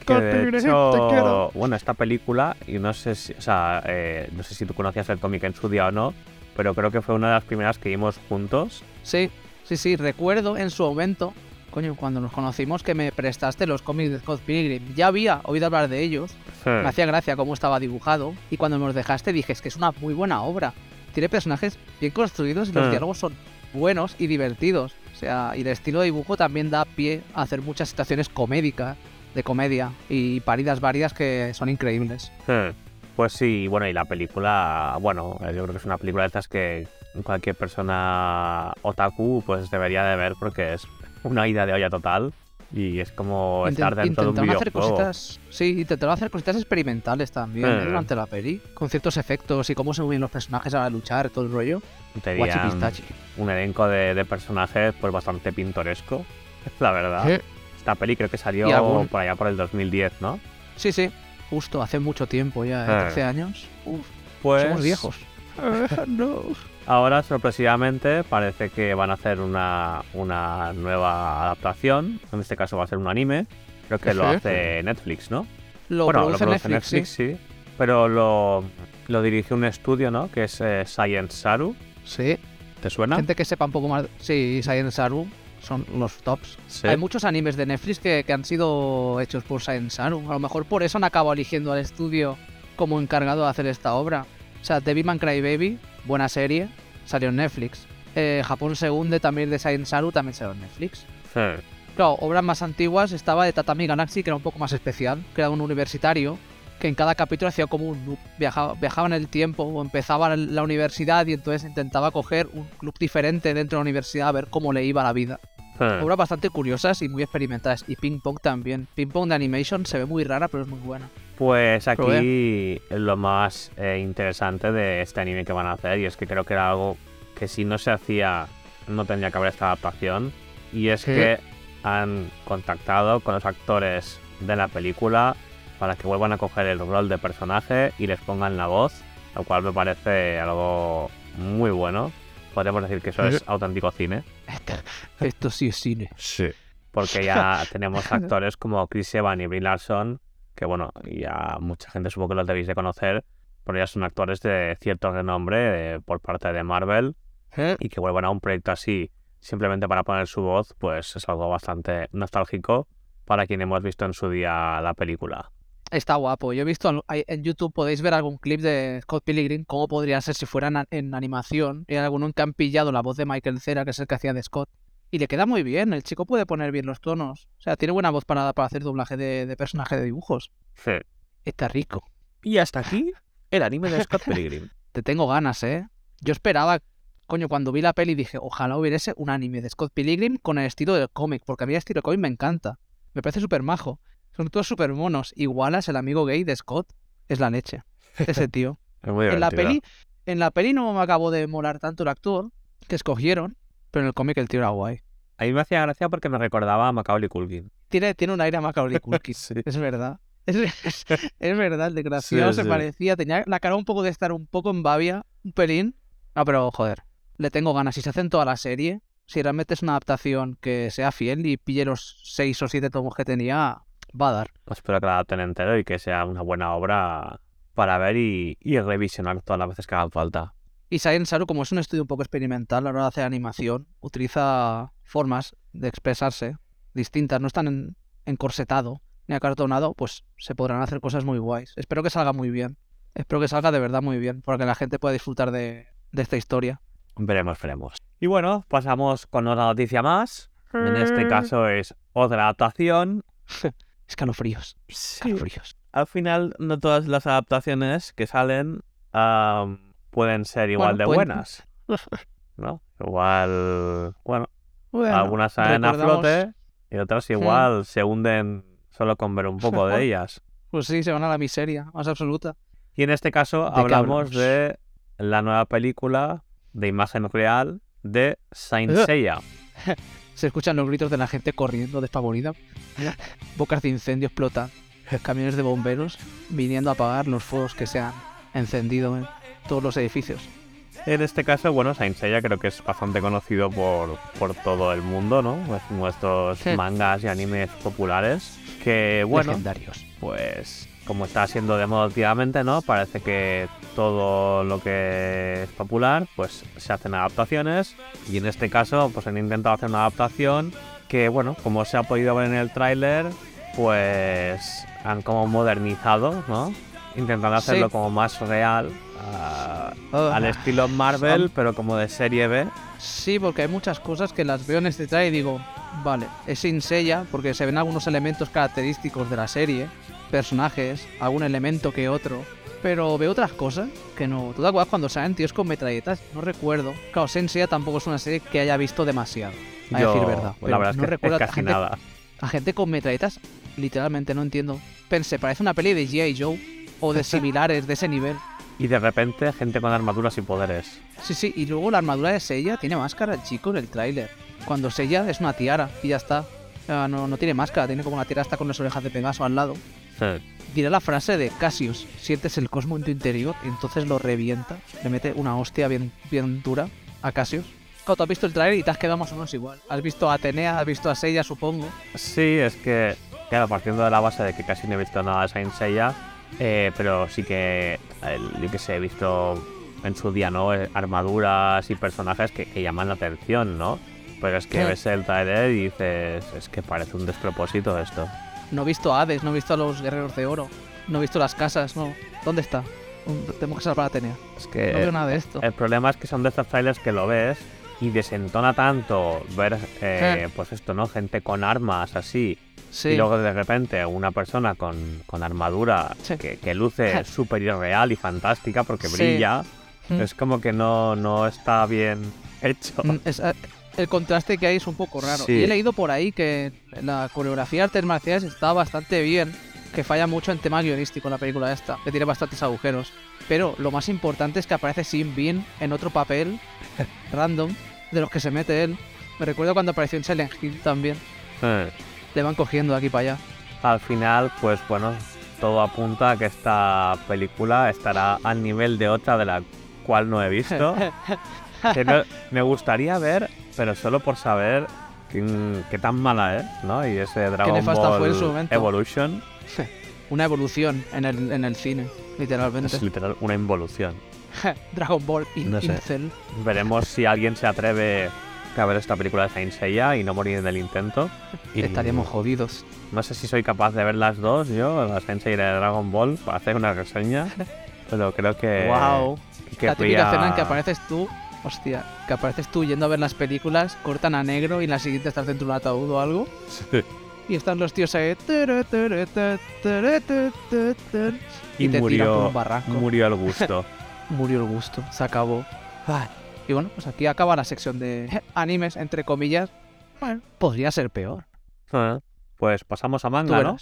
Que de hecho, bueno, esta película, y no sé si, o sea, eh, no sé si tú conocías el cómic en su día o no, pero creo que fue una de las primeras que vimos juntos. Sí, sí, sí, recuerdo en su momento, coño, cuando nos conocimos que me prestaste los cómics de Scott Pilgrim. Ya había oído hablar de ellos, me hacía gracia cómo estaba dibujado, y cuando me los dejaste dije, es que es una muy buena obra. Tiene personajes bien construidos y los Hmm. diálogos son buenos y divertidos. O sea, y el estilo de dibujo también da pie a hacer muchas situaciones comédicas, de comedia, y paridas varias que son increíbles. Hmm. Pues sí, bueno, y la película, bueno, eh, yo creo que es una película de estas que cualquier persona otaku pues debería de ver porque es una ida de olla total y es como Inten- estar dentro de un intentaron hacer videojuego. cositas, sí, intentaron hacer cositas experimentales también Eh. ¿eh? durante la peli, con ciertos efectos y cómo se mueven los personajes a luchar, todo el rollo. Tenían un elenco de, de personajes pues bastante pintoresco, la verdad. Eh. Esta peli creo que salió algún- por allá por el 2010, ¿no? Sí, sí, justo, hace mucho tiempo ya, ¿eh? Eh. 13 años. Uf, Pues somos viejos. no. Ahora, sorpresivamente, parece que van a hacer una, una nueva adaptación. En este caso va a ser un anime. Creo que lo hace Netflix, ¿no? Lo bueno, produce lo produce Netflix, Netflix, sí. Pero lo, lo dirige un estudio, ¿no? Que es eh, Science Saru. sí. ¿Te suena? gente que sepa un poco más. Sí, Science Saru son los tops. Sí. Hay muchos animes de Netflix que, que han sido hechos por Science Saru. A lo mejor por eso han acabado eligiendo al estudio como encargado de hacer esta obra. O sea, Devilman Crybaby, buena serie, salió en Netflix. Eh, Japón se hunde también de Science Saru, también salió en Netflix. Sí. Claro, obras más antiguas estaba de Tatami Galaxy, que era un poco más especial, que era un universitario que en cada capítulo hacía como un loop, viajaba, viajaba en el tiempo o empezaba la universidad y entonces intentaba coger un club diferente dentro de la universidad a ver cómo le iba la vida. Sí. Obras bastante curiosas y muy experimentadas. Y Ping Pong también. Ping Pong de animation se ve muy rara, pero es muy buena. Pues Pero aquí lo más eh, interesante de este anime que van a hacer y es que creo que era algo que si no se hacía no tendría que haber esta adaptación y es Sí. que han contactado con los actores de la película para que vuelvan a coger el rol de personaje y les pongan la voz, lo cual me parece algo muy bueno. Podemos decir que eso es auténtico cine. Esto sí es cine. Sí. Porque ya tenemos actores como Chris Evans y Brie Larson, que bueno, ya mucha gente supongo que los debéis de conocer, pero ya son actores de cierto renombre eh, por parte de Marvel y que vuelvan a un proyecto así simplemente para poner su voz, pues es algo bastante nostálgico para quien hemos visto en su día la película. Está guapo. Yo he visto en YouTube, podéis ver algún clip de Scott Pilgrim, cómo podría ser si fuera en, animación. Y hay alguno que han pillado la voz de Michael Cera, que es el que hacía de Scott. Y le queda muy bien, el chico puede poner bien los tonos. O sea, tiene buena voz para, para hacer doblaje de, de personaje de dibujos. Sí. Está rico. Y hasta aquí el anime de Scott Pilgrim. Te tengo ganas, ¿eh? Yo esperaba, coño, cuando vi la peli dije, ojalá hubiese un anime de Scott Pilgrim con el estilo del cómic, porque a mí el estilo del cómic me encanta. Me parece súper majo. Son todos súper monos. Igualas el amigo gay de Scott. Es la leche. Ese tío. Es muy en la peli, en la peli no me acabó de molar tanto el actor que escogieron, pero en el cómic el tío era guay. A mí me hacía gracia porque me recordaba a Macaulay Culkin. Tiene, tiene un aire a Macaulay Culkin, Sí. es verdad. Es, es- es verdad, el desgraciado Sí, se sí. parecía, tenía la cara un poco de estar un poco en babia, un pelín. No, pero joder, le tengo ganas. Si se hace en toda la serie, si realmente es una adaptación que sea fiel y pille los seis o siete tomos que tenía, va a dar. Espero que la adapten entero y que sea una buena obra para ver y, y revisionar todas las veces que hagan falta. Y Science Saru, como es un estudio un poco experimental a la hora de hacer animación, utiliza formas de expresarse distintas, no están en- encorsetado ni acartonado, pues se podrán hacer cosas muy guays. Espero que salga muy bien. Espero que salga de verdad muy bien, para que la gente pueda disfrutar de, de esta historia. Veremos, veremos. Y bueno, pasamos con otra noticia más. En este caso es otra adaptación. Escalofríos, Sí, escalofríos. al final no todas las adaptaciones que salen am, pueden ser igual Bueno, de pueden- buenas, ¿no? Igual, bueno, Bueno, algunas salen a recordamos- flote y otras igual se hunden solo con ver un poco de ellas. Pues sí, se van a la miseria más absoluta. Y en este caso ¿De qué hablamos de la nueva película de imagen real de Saint. Seiya. Se escuchan los gritos de la gente corriendo despavorida. Bocas de incendio explotan. Camiones de bomberos viniendo a apagar los fuegos que se han encendido en todos los edificios. En este caso, bueno, Saint Seiya creo que es bastante conocido por, por todo el mundo, ¿no? Es uno de estos Sí. mangas y animes populares que, bueno, Legendarios. pues como está siendo de moda últimamente, ¿no? Parece que todo lo que es popular, pues se hacen adaptaciones y en este caso, pues han intentado hacer una adaptación que, bueno, como se ha podido ver en el tráiler, pues han como modernizado, ¿no? Intentando hacerlo Sí. como más real, Ah, al estilo Marvel, pero como de serie B. Sí, porque hay muchas cosas que las veo en este trailer y digo, vale, es sin sella porque se ven algunos elementos característicos de la serie, personajes, algún elemento que otro, pero veo otras cosas que no. ¿Tú te acuerdas cuando salen tíos con metralletas? No recuerdo. Claro, Senseiya tampoco es una serie que haya visto demasiado, a Yo, decir verdad. la pero verdad no es que recuerdo es a casi gente, nada. a gente con metralletas, literalmente no entiendo. Pensé, parece una peli de G.I. Joe o de similares de ese nivel. Y de repente, gente con armaduras y poderes. Sí, sí, y luego la armadura de Seiya tiene máscara el chico en el tráiler. Cuando Seiya es una tiara y ya está. No, no tiene máscara, tiene como una tiara hasta con las orejas de Pegaso al lado. Sí. Dirá la frase de Cassius, sientes el cosmo en tu interior y entonces lo revienta. Le mete una hostia bien, bien dura a Cassius. Claro, tú has visto el tráiler y te has quedado más o menos igual. Has visto a Atenea, has visto a Seiya, supongo. Sí, es que, claro, partiendo de la base de que casi no he visto nada de Saint Seiya, eh, pero sí que, yo que sé, he visto en su día, ¿no? Eh, Armaduras y personajes que, que llaman la atención, ¿no? Pero es que ves el trailer y dices, es que parece un despropósito esto. No he visto a Hades, no he visto a los guerreros de oro. No he visto las casas, no. ¿Dónde está? Tenemos que salvar a Atenea. Es que No veo nada de esto. el problema es que son de estos trailers que lo ves y desentona tanto ver, eh, pues esto, ¿no? Gente con armas así Sí. Y luego de repente una persona con, con armadura Sí. que, que luce súper irreal y fantástica porque Sí. brilla, Mm. es como que no, no está bien hecho. Mm, es- eh, el contraste que hay es un poco raro. Y he leído por ahí que la coreografía de artes marciales está bastante bien, que falla mucho en tema guionístico en la película esta, que tiene bastantes agujeros. Pero lo más importante es que aparece Sin Bean en otro papel random de los que se mete él. Me recuerdo cuando apareció en Silent Hill también. Eh, Le van cogiendo de aquí para allá. Al final, pues bueno, todo apunta a que esta película estará al nivel de otra de la cual no he visto. que no- me gustaría ver, pero solo por saber qué, tan mala es, ¿no? Y ese Dragon Ball fue en su momento. Evolution Una evolución en el, en el cine, literalmente. es literal una involución. Dragon Ball in, No sé. Veremos si alguien se atreve a ver esta película de Saint Seiya y no morir en el intento. Y Estaríamos jodidos. No sé si soy capaz de ver las dos, yo, la Saint Seiya y la Dragon Ball, para hacer una reseña. Pero creo que. wow. que La típica escena en que apareces tú, hostia, que apareces tú yendo a ver las películas, cortan a negro y en la siguiente estás dentro de un ataúd o algo. Sí. Y están los tíos ahí. Y, y te tiran por murió, un barranco. murió el gusto. Murió el gusto, se acabó. Ay. Y bueno, pues aquí acaba la sección de animes, entre comillas. Bueno, podría ser peor. Ah, pues pasamos a manga, ¿no?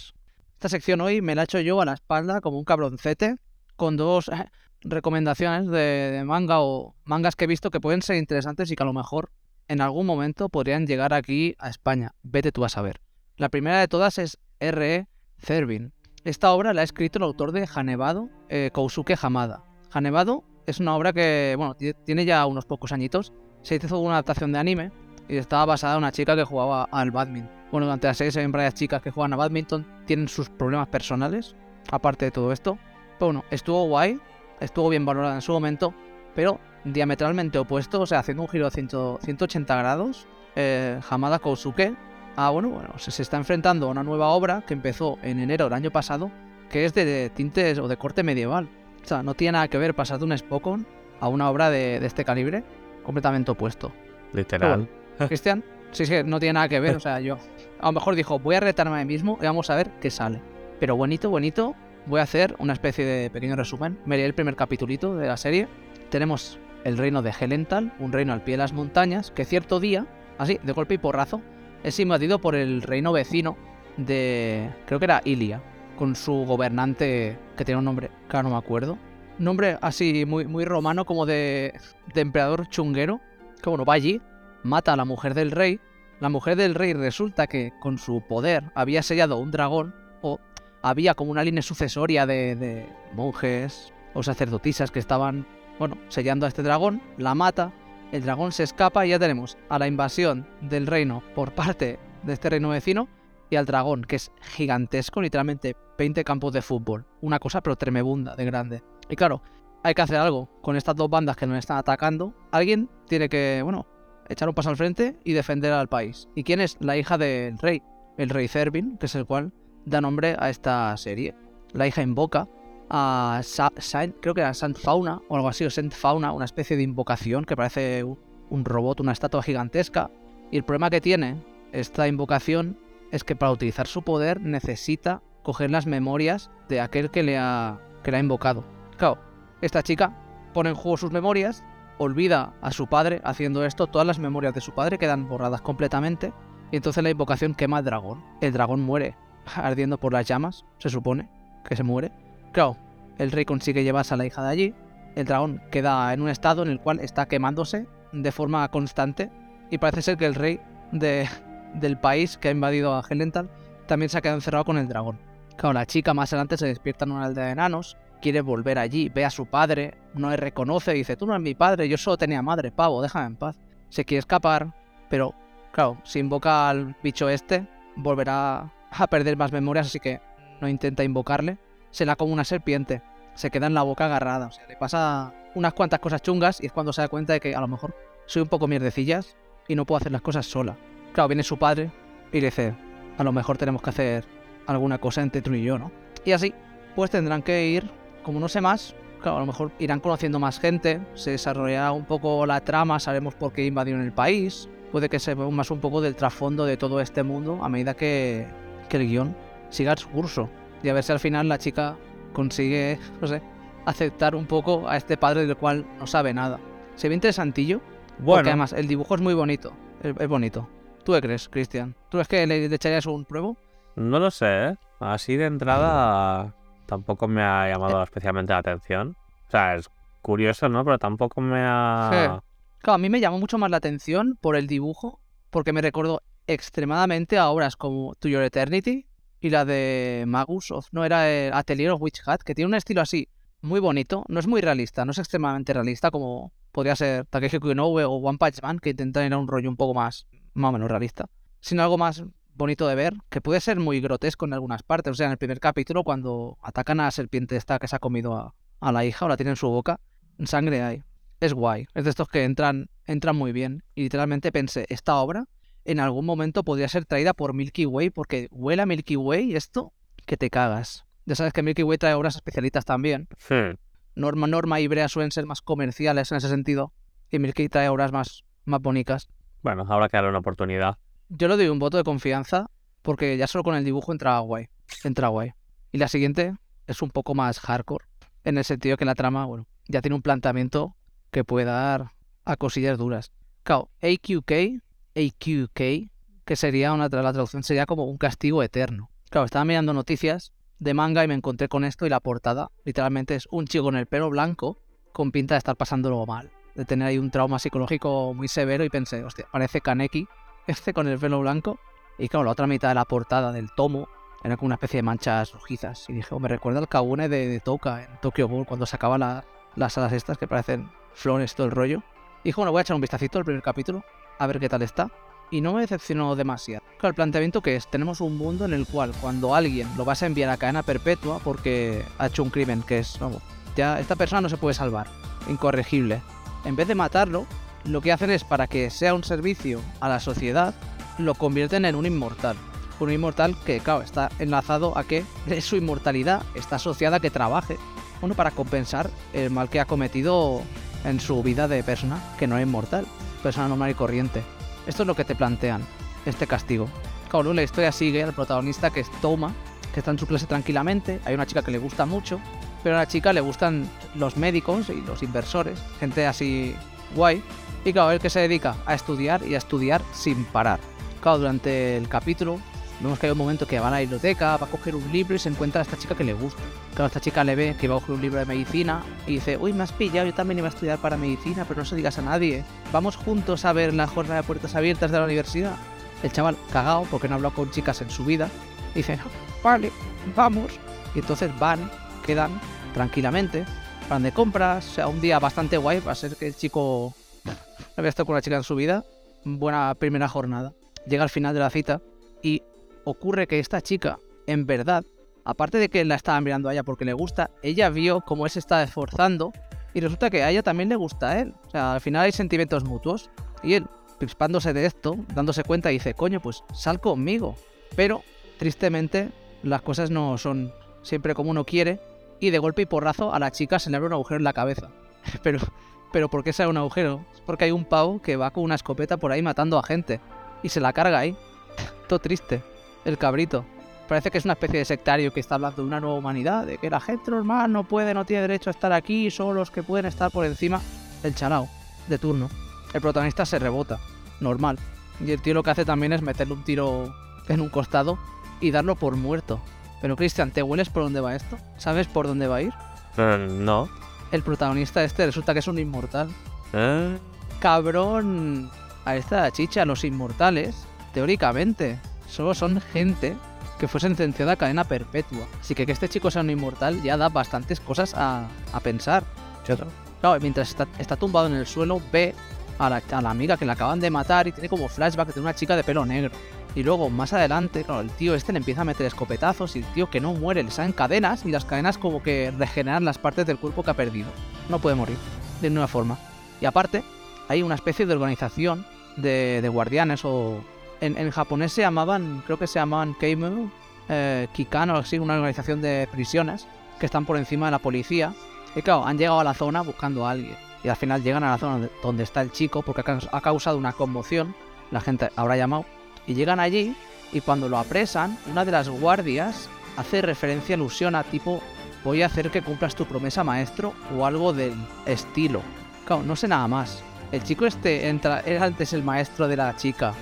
Esta sección hoy me la he hecho yo a la espalda como un cabroncete con dos eh, recomendaciones de, de manga o mangas que he visto que pueden ser interesantes y que a lo mejor en algún momento podrían llegar aquí a España. Vete tú a saber. La primera de todas es R.E. Cervin. Esta obra la ha escrito el autor de Hanebado, eh, Kousuke Hamada. Hanebado es una obra que, bueno, tiene ya unos pocos añitos. Se hizo una adaptación de anime y estaba basada en una chica que jugaba al badminton. Bueno, durante la serie se ven varias chicas que juegan a badminton, tienen sus problemas personales, aparte de todo esto. Pero bueno, estuvo guay, estuvo bien valorada en su momento, pero diametralmente opuesto, o sea, haciendo un giro de 180 grados, eh, Hamada Kousuke, ah, bueno, bueno, se, está enfrentando a una nueva obra que empezó en enero del año pasado, que es de, tintes o de corte medieval. O sea, no tiene nada que ver pasar de un Spokon a una obra de, de este calibre, completamente opuesto. Literal. Cristian, sí, sí, no tiene nada que ver, o sea, yo a lo mejor dijo, voy a retarme a mí mismo y vamos a ver qué sale. Pero bonito, bonito, voy a hacer una especie de pequeño resumen. Me leí el primer capitulito de la serie. Tenemos el reino de Helental, un reino al pie de las montañas, que cierto día, así, de golpe y porrazo, es invadido por el reino vecino de, creo que era Ilia, con su gobernante, que tiene un nombre, que no me acuerdo. Nombre así muy, muy romano, como de, de emperador chunguero, que bueno, va allí, mata a la mujer del rey. La mujer del rey resulta que con su poder había sellado un dragón, o había como una línea sucesoria de, de monjes o sacerdotisas que estaban bueno, sellando a este dragón, la mata, el dragón se escapa y ya tenemos a la invasión del reino por parte de este reino vecino y al dragón, que es gigantesco, literalmente 20 campos de fútbol. Una cosa pero tremebunda de grande. Y claro, hay que hacer algo con estas dos bandas que nos están atacando. Alguien tiene que, bueno, echar un paso al frente y defender al país. ¿Y quién es? La hija del rey, el rey Cervin, que es el cual da nombre a esta serie. La hija invoca a creo que era Sant Fauna o algo así, o Saint Fauna, una especie de invocación que parece un robot, una estatua gigantesca. Y el problema que tiene esta invocación es que para utilizar su poder necesita coger las memorias de aquel que le ha, que le ha invocado. Claro, esta chica pone en juego sus memorias, olvida a su padre haciendo esto, todas las memorias de su padre quedan borradas completamente, y entonces la invocación quema al dragón. El dragón muere ardiendo por las llamas, se supone que se muere. Claro, el rey consigue llevarse a la hija de allí, el dragón queda en un estado en el cual está quemándose de forma constante y parece ser que el rey de, del país que ha invadido a Helental también se ha quedado encerrado con el dragón. Claro, la chica más adelante se despierta en una aldea de enanos, quiere volver allí, ve a su padre, no le reconoce dice, tú no eres mi padre, yo solo tenía madre, pavo, déjame en paz. Se quiere escapar, pero claro, si invoca al bicho este, volverá a perder más memorias, así que no intenta invocarle se la come una serpiente. Se queda en la boca agarrada. O sea, le pasa unas cuantas cosas chungas y es cuando se da cuenta de que a lo mejor soy un poco mierdecillas y no puedo hacer las cosas sola. Claro, viene su padre y le dice, a lo mejor tenemos que hacer alguna cosa entre tú y yo, ¿no? Y así, pues tendrán que ir, como no sé más, claro, a lo mejor irán conociendo más gente, se desarrollará un poco la trama, sabemos por qué invadieron el país, puede que se vea más un poco del trasfondo de todo este mundo a medida que, que el guion siga su curso y a ver si al final la chica consigue, no sé, aceptar un poco a este padre del cual no sabe nada. Se ve interesantillo, bueno. porque además el dibujo es muy bonito, es, bonito. ¿Tú qué crees, Cristian? ¿Tú crees que le, echarías un pruebo? No lo sé, ¿eh? Así de entrada tampoco me ha llamado eh. especialmente la atención. O sea, es curioso, ¿no? Pero tampoco me ha... Claro, a mí me llamó mucho más la atención por el dibujo, porque me recordó extremadamente a obras como To Your Eternity, y la de Magus, no era el Atelier of Witch Hat, que tiene un estilo así muy bonito, no es muy realista, no es extremadamente realista como podría ser Takeshi Inoue o One Punch Man, que intentan ir a un rollo un poco más, más o menos realista, sino algo más bonito de ver, que puede ser muy grotesco en algunas partes, o sea, en el primer capítulo cuando atacan a la serpiente esta que se ha comido a, a la hija o la tiene en su boca, sangre hay. Es guay, es de estos que entran, entran muy bien. Y literalmente pensé, esta obra en algún momento podría ser traída por Milky Way, porque huele a Milky Way esto que te cagas. Ya sabes que Milky Way trae obras especialitas también. Norma, Norma y Brea suelen ser más comerciales en ese sentido. Y Milky trae obras más, más bonitas. Bueno, habrá que darle una oportunidad. Yo le doy un voto de confianza porque ya solo con el dibujo entra guay. Entra guay. Y la siguiente es un poco más hardcore. En el sentido que la trama, bueno, ya tiene un planteamiento que puede dar a cosillas duras. Claro, AQK AQK, que sería una la traducción sería como un castigo eterno. Claro, estaba mirando noticias de manga y me encontré con esto y la portada literalmente es un chico con el pelo blanco con pinta de estar pasándolo mal. De tener ahí un trauma psicológico muy severo y pensé, hostia, parece Kaneki, este con el pelo blanco. Y claro, la otra mitad de la portada del tomo era como una especie de manchas rojizas. Y dije, oh, me recuerda al Kagune de, de Toka en Tokyo Ghoul cuando sacaba la- las alas estas que parecen flores, todo el rollo. Y dije, bueno, voy a echar un vistacito al primer capítulo, a ver qué tal está. Y no me decepcionó demasiado. Claro, el planteamiento que es, tenemos un mundo en el cual cuando alguien lo vas a enviar a cadena perpetua porque ha hecho un crimen que es, vamos, ya esta persona no se puede salvar, incorregible. En vez de matarlo, lo que hacen es para que sea un servicio a la sociedad, lo convierten en un inmortal. Un inmortal que, claro, está enlazado a que su inmortalidad está asociada a que trabaje, bueno, para compensar el mal que ha cometido en su vida de persona que no es inmortal, persona normal y corriente. Esto es lo que te plantean, este castigo. Claro, la historia sigue al protagonista que es Toma, que está en su clase tranquilamente, hay una chica que le gusta mucho, pero a la chica le gustan los médicos y los inversores, gente así guay, y claro, él que se dedica a estudiar y a estudiar sin parar. Claro, durante el capítulo vemos que hay un momento que va a la biblioteca, va a coger un libro y se encuentra a esta chica que le gusta. Claro, esta chica le ve que va a coger un libro de medicina y dice, uy, me has pillado, yo también iba a estudiar para medicina, pero no se digas a nadie. Vamos juntos a ver la jornada de puertas abiertas de la universidad. El chaval, cagao, porque no ha hablado con chicas en su vida, dice, vale, vamos. Y entonces van, quedan tranquilamente, van de compras, o sea, un día bastante guay, va a ser que el chico no había estado con una chica en su vida, buena primera jornada. Llega al final de la cita y ocurre que esta chica, en verdad, aparte de que la estaba mirando a ella porque le gusta, ella vio cómo él se estaba esforzando y resulta que a ella también le gusta a él. O sea, al final hay sentimientos mutuos y él, pispándose de esto, dándose cuenta, dice, coño, pues sal conmigo. Pero, tristemente, las cosas no son siempre como uno quiere y de golpe y porrazo a la chica se le abre un agujero en la cabeza. Pero, pero ¿por qué sale un agujero? Es porque hay un pavo que va con una escopeta por ahí matando a gente y se la carga ahí. Todo triste. El cabrito. Parece que es una especie de sectario que está hablando de una nueva humanidad, de que la gente normal no puede, no tiene derecho a estar aquí, solo los que pueden estar por encima del chalao, de turno. El protagonista se rebota, normal. Y el tío lo que hace también es meterle un tiro en un costado y darlo por muerto. Pero Cristian, ¿te hueles por dónde va esto? ¿Sabes por dónde va a ir? Eh, no. El protagonista este resulta que es un inmortal. Eh, Cabrón. A esta chicha, los inmortales, teóricamente, solo son gente que fue sentenciada a cadena perpetua. Así que que este chico sea un inmortal ya da bastantes cosas a, a pensar. Claro, mientras está, está tumbado en el suelo, ve a la, a la amiga que le acaban de matar y tiene como flashback de una chica de pelo negro. Y luego, más adelante, el tío este le empieza a meter escopetazos y el tío que no muere le salen cadenas y las cadenas como que regeneran las partes del cuerpo que ha perdido. No puede morir, de ninguna forma. Y aparte, hay una especie de organización de, guardianes o... En, en japonés se llamaban, creo que se llamaban Keimu, eh, Kikan o así, una organización de prisiones que están por encima de la policía. Y claro, han llegado a la zona buscando a alguien. Y al final llegan a la zona donde- está el chico porque ha causado una conmoción. La gente habrá llamado. Y llegan allí y cuando lo apresan, una de las guardias hace referencia alusión a tipo voy a hacer que cumplas tu promesa maestro o algo del estilo. Claro, no sé nada más. El chico este entra, era antes el maestro de la chica.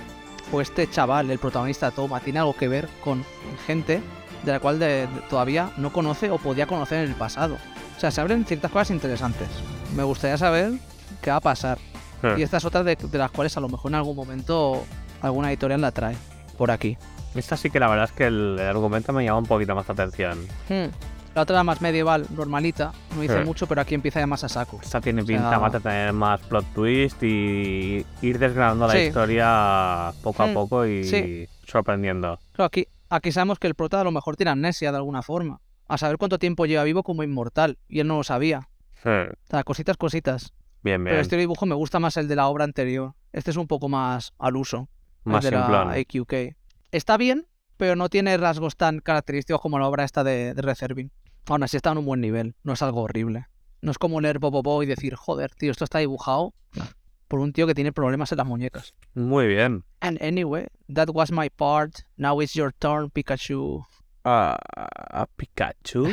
O este chaval, el protagonista Toma, tiene algo que ver con gente de la cual de- de- todavía no conoce o podía conocer en el pasado. O sea, se abren ciertas cosas interesantes. Me gustaría saber qué va a pasar. eh. Y estas otras de, de las cuales a lo mejor en algún momento alguna editorial la trae. Por aquí. Esta sí que la verdad es que el, el argumento me llama un poquito más la atención. Hmm. La otra era más medieval, normalita. No dice Eh. mucho, pero aquí empieza ya más a saco. Esta tiene O sea- pinta más de tener más plot twist y ir desgranando la historia poco a Mm, poco y sí. sorprendiendo. Claro, aquí, aquí sabemos que el prota a lo mejor tiene amnesia de alguna forma. A saber cuánto tiempo lleva vivo como inmortal. Y él no lo sabía. O sea, cositas, cositas. Bien, Pero bien. este dibujo me gusta más el de la obra anterior. Este es un poco más al uso. Más de la simplón. AQK. Está bien, pero no tiene rasgos tan característicos como la obra esta de, de Red Servin. Aún así está en un buen nivel. No es algo horrible. No es como leer Bobobo y decir, joder, tío, esto está dibujado por un tío que tiene problemas en las muñecas. Muy bien. And anyway, that was my part. Now it's your turn, Pikachu. Ah, a Pikachu.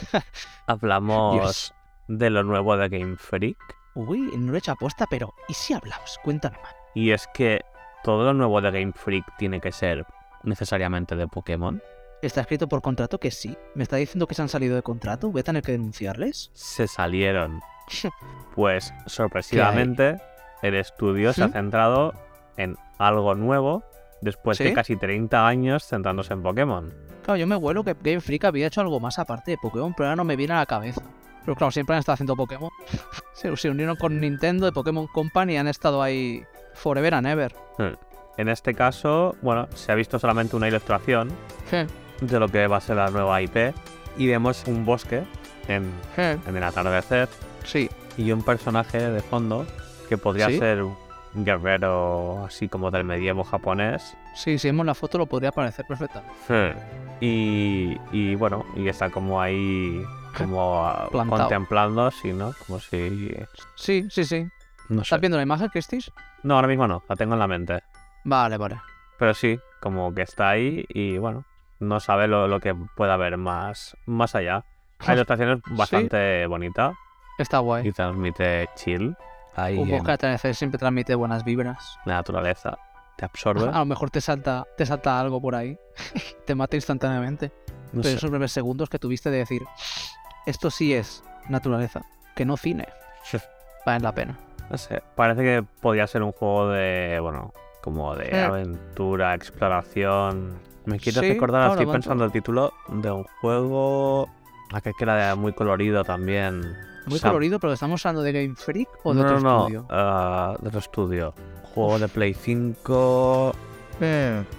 Hablamos Dios. de lo nuevo de Game Freak. Uy, no lo he hecho aposta, pero ¿y si hablamos? Cuéntame más. Y es que todo lo nuevo de Game Freak tiene que ser necesariamente de Pokémon. ¿Está escrito por contrato que sí? ¿Me está diciendo que se han salido de contrato? ¿Voy a tener que denunciarles? Se salieron. Pues sorpresivamente el estudio se ha centrado en algo nuevo después de casi 30 años centrándose en Pokémon. Claro, yo me vuelo que Game Freak había hecho algo más aparte de Pokémon, pero ahora no me viene a la cabeza. Pero claro, siempre han estado haciendo Pokémon. Se, se unieron con Nintendo de Pokémon Company y han estado ahí forever and ever. Hmm. En este caso, bueno, se ha visto solamente una ilustración Je, de lo que va a ser la nueva IP y vemos un bosque en, je, en el atardecer Sí, y un personaje de fondo que podría ¿Sí? ser un guerrero así como del medievo japonés. sí, si vemos la foto lo podría parecer perfectamente. Y, y bueno, y está como ahí, como contemplando, así, ¿no? Como si... Sí, sí, sí. No sé. ¿Estás viendo la imagen, Christis? No, ahora mismo no, la tengo en la mente. Vale, vale. Pero sí, como que está ahí y bueno, no sabe lo, lo que pueda haber más, más allá. La ilustración es bastante bonita Está y guay. transmite chill ahí Un bosque de atardecer siempre transmite buenas vibras. la naturaleza. Te absorbe. A lo mejor te salta, te salta algo por ahí. te mata instantáneamente. No Pero sé. esos breves segundos que tuviste de decir, esto sí es naturaleza, que no cine, vale la pena. No sé, parece que podría ser un juego de, bueno, como de Eh. aventura, exploración. Me quiero Sí, recordar, estoy pensando el título de un juego aquel que era muy colorido también. Muy colorido, pero estamos hablando de Game Freak o de no, otro no, no, estudio. ah, de otro estudio. Juego de Play 5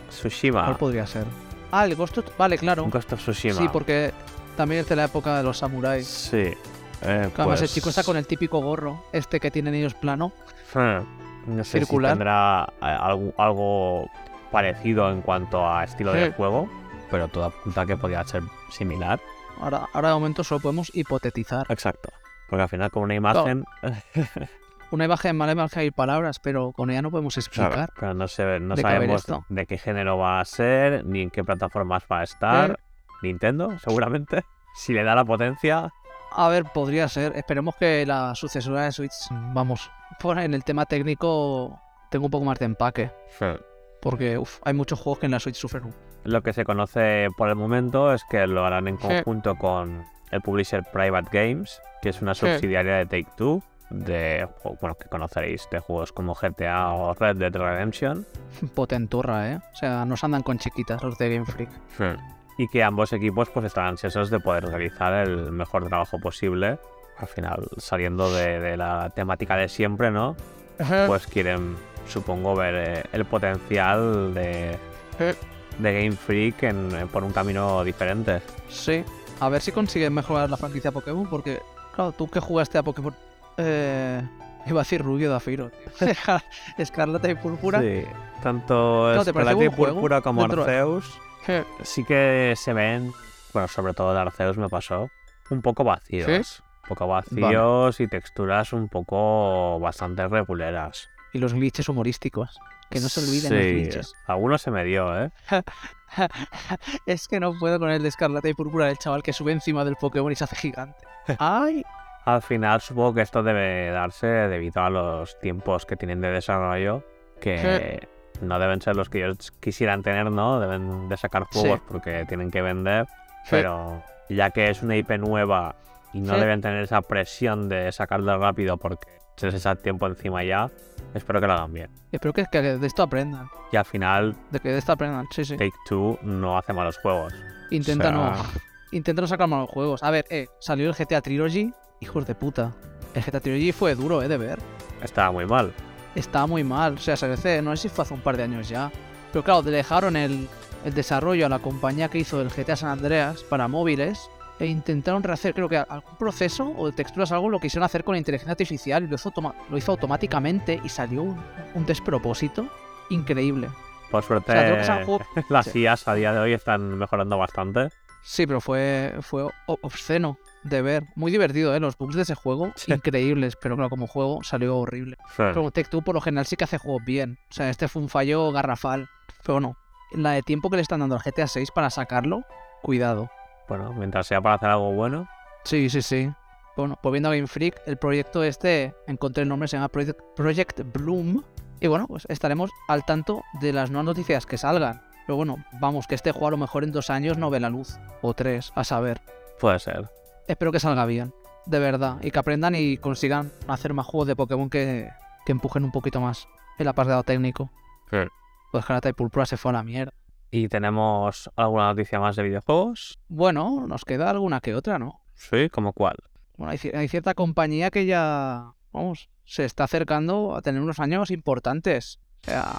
Tsushima. ¿Cuál podría ser? Ah, el Ghost of... Vale, claro. Ghost of Tsushima. Sí, porque también es de la época de los samuráis. Sí. Eh, Claro, Además, el pues, chico está con el típico gorro, este que tienen ellos plano. eh, No sé circular. si tendrá eh, algo, algo parecido en cuanto a estilo de Eh. juego, pero toda apunta que podría ser similar. Ahora, ahora de momento solo podemos hipotetizar. Exacto. Porque al final con una imagen... Una imagen más que hay palabras, pero con ella no podemos explicar. Claro, pero no, se, no de sabemos esto. de qué género va a ser, ni en qué plataformas va a estar. Eh. Nintendo, seguramente. Si le da la potencia. A ver, podría ser. Esperemos que la sucesora de Switch, vamos, por en el tema técnico tengo un poco más de empaque. Porque uf, hay muchos juegos que en la Switch sufren. un- Lo que se conoce por el momento es que lo harán en Sí. conjunto con el publisher Private Games, que es una Sí. subsidiaria de Take Two, de bueno, que conoceréis de juegos como GTA o Red Dead Redemption. Potenturra, ¿eh? O sea, nos andan con chiquitas los de Game Freak. Y que ambos equipos pues están ansiosos de poder realizar el mejor trabajo posible. Al final, saliendo de, de la temática de siempre, ¿no? Pues quieren, supongo, ver eh, el potencial de, Eh. de Game Freak en- en- por un camino diferente. Sí. A ver si consiguen mejorar la franquicia Pokémon, porque, claro, tú que jugaste a Pokémon. Eh. Iba a decir Rubio Dafiro, tío. Escarlata y Púrpura. Sí, tanto Claro, ¿te parece Escarlata y Púrpura como de- Arceus Eh, sí que se ven, bueno, sobre todo de Arceus me pasó, un poco vacíos. Un poco vacíos y texturas un poco bastante reguleras. Y los glitches humorísticos. Que no se olviden los Sí, glitches. algunos se me dio, ¿eh? es que no puedo con el de Escarlata y Púrpura del chaval que sube encima del Pokémon y se hace gigante. ¡Ay! Al final supongo que esto debe darse debido a los tiempos que tienen de desarrollo, que no deben ser los que ellos quisieran tener, ¿no? Deben de sacar juegos Sí. porque tienen que vender, Sí. pero ya que es una IP nueva y no Sí. deben tener esa presión de sacarlo rápido porque se les echa tiempo encima ya, espero que lo hagan bien. Espero que, que de esto aprendan. Y al final, De que de esto aprendan, sí, sí. Take Two no hace malos juegos. Intenta O sea, no. Intenta no sacar malos juegos. A ver, eh, salió el GTA Trilogy. Hijos de puta. El GTA Trilogy fue duro, eh, de ver. Estaba muy mal. Estaba muy mal. O sea, se veces, no sé si fue hace un par de años ya. Pero claro, dejaron el, el desarrollo a la compañía que hizo el GTA San Andreas para móviles. E intentaron rehacer, creo que algún proceso o de texturas, algo lo quisieron hacer con inteligencia artificial y lo hizo, lo hizo automáticamente y salió un, un despropósito increíble. Por suerte, O sea, juego- las sí. IAs a día de hoy están mejorando bastante. Sí, pero fue, fue obsceno de ver. Muy divertido, ¿eh? Los bugs de ese juego, Sí. increíbles, pero claro, como juego salió horrible. Pero Tech Two por lo general sí que hace juegos bien. O sea, este fue un fallo garrafal. Pero bueno, la de tiempo que le están dando al GTA 6 para sacarlo, cuidado. Bueno, mientras sea para hacer algo bueno. Sí, sí, sí. Bueno, volviendo a Game Freak, el proyecto este, encontré el nombre, se llama Project, Project Bloom. Y bueno, pues estaremos al tanto de las nuevas noticias que salgan. Pero bueno, vamos, que este juego a lo mejor en dos años no ve la luz. O tres, a saber. Puede ser. Espero que salga bien. de verdad. Y que aprendan y consigan hacer más juegos de Pokémon que, que empujen un poquito más el apartado técnico. Sí. Pues Jarata y Púrpura se fue a la mierda. ¿Y tenemos alguna noticia más de videojuegos? Bueno, nos queda alguna que otra, ¿no? Sí, ¿como cuál? Bueno, hay, ci- hay cierta compañía que ya, vamos, se está acercando a tener unos años importantes. O sea,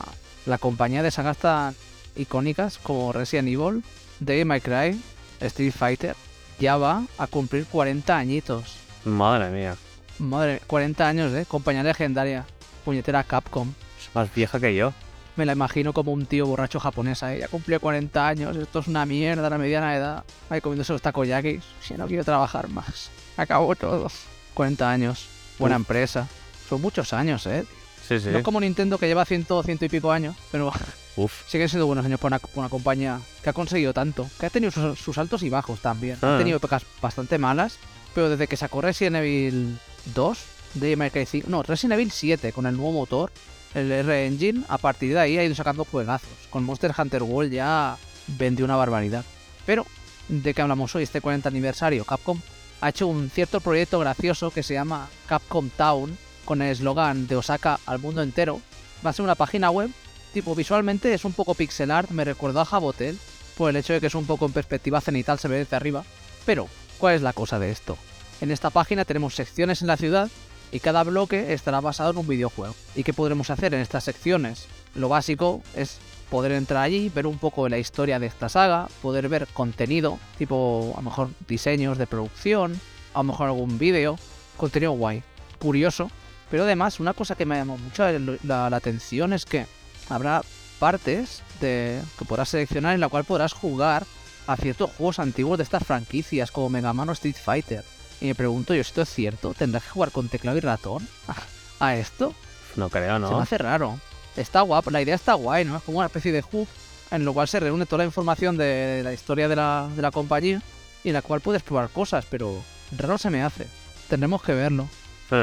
la compañía de sagas tan icónicas como Resident Evil, Devil May Cry, Street Fighter, ya va a cumplir 40 añitos. Madre mía. Madre, 40 años, ¿eh? Compañía legendaria. Puñetera Capcom. Es más vieja que yo. Me la imagino como un tío borracho japonés, ¿eh? Ya cumplió 40 años, esto es una mierda a la mediana edad. Ahí comiéndose los takoyakis. Si no quiero trabajar más. Acabó todo. 40 años. Buena Uf. empresa. Son muchos años, ¿eh? Sí, sí. No es como Nintendo que lleva ciento, ciento y pico años, pero Uf. siguen siendo buenos años para una, para una compañía que ha conseguido tanto. Que ha tenido sus, sus altos y bajos también. Ah. Ha tenido épocas bastante malas, pero desde que sacó Resident Evil 2, de May Cry 5, no, Resident Evil 7 con el nuevo motor, el R-Engine, a partir de ahí ha ido sacando juegazos. Con Monster Hunter World ya vendió una barbaridad. Pero, ¿de qué hablamos hoy? Este 40 aniversario, Capcom ha hecho un cierto proyecto gracioso que se llama Capcom Town, con el eslogan de Osaka al mundo entero. Va a ser una página web, tipo visualmente es un poco pixel art, me recordó a Jabotel, por el hecho de que es un poco en perspectiva cenital, se ve desde arriba. Pero, ¿cuál es la cosa de esto? En esta página tenemos secciones en la ciudad y cada bloque estará basado en un videojuego. ¿Y qué podremos hacer en estas secciones? Lo básico es poder entrar allí, ver un poco de la historia de esta saga, poder ver contenido, tipo a lo mejor diseños de producción, a lo mejor algún vídeo, contenido guay, curioso. Pero además, una cosa que me llamó mucho el- la, la atención es que habrá partes de, que podrás seleccionar en la cual podrás jugar a ciertos juegos antiguos de estas franquicias como Mega Man o Street Fighter. Y me pregunto yo, ¿esto es cierto? ¿Tendrás que jugar con teclado y ratón a, esto? No creo, Se me ¿no? hace raro. Está guapo, la idea está guay, ¿no? Es como una especie de hub en lo cual se reúne toda la información de la historia de la, de la compañía y en la cual puedes probar cosas, pero raro se me hace. Tendremos que verlo. Sí.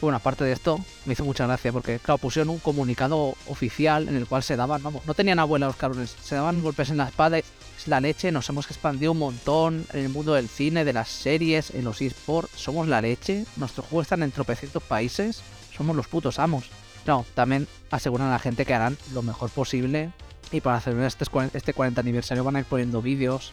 Bueno, aparte de esto, me hizo mucha gracia porque, claro, pusieron un comunicado oficial en el cual se daban, vamos, no tenían abuela los cabrones, se daban golpes en la espada es la leche, nos hemos expandido un montón en el mundo del cine, de las series, en los eSports, somos la leche, nuestros juegos están en tropecientos países, somos los putos amos. No, también aseguran a la gente que harán lo mejor posible y para celebrar este, cua- este 40 aniversario van a ir poniendo vídeos,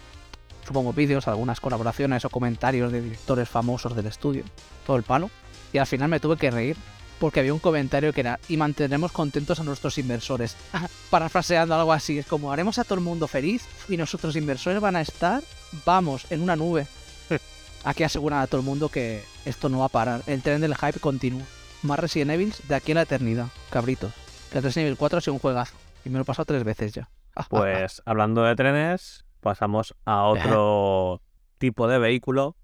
supongo vídeos, algunas colaboraciones o comentarios de directores famosos del estudio, todo el palo. Y al final me tuve que reír porque había un comentario que era y mantendremos contentos a nuestros inversores. Parafraseando algo así, es como haremos a todo el mundo feliz y nuestros inversores van a estar, vamos, en una nube. Aquí aseguran a todo el mundo que esto no va a parar. El tren del hype continúa. Más Resident Evil de aquí a la eternidad, cabritos. Que el Resident Evil 4 ha sido un juegazo. Y me lo he pasado tres veces ya. Pues hablando de trenes, pasamos a otro tipo de vehículo.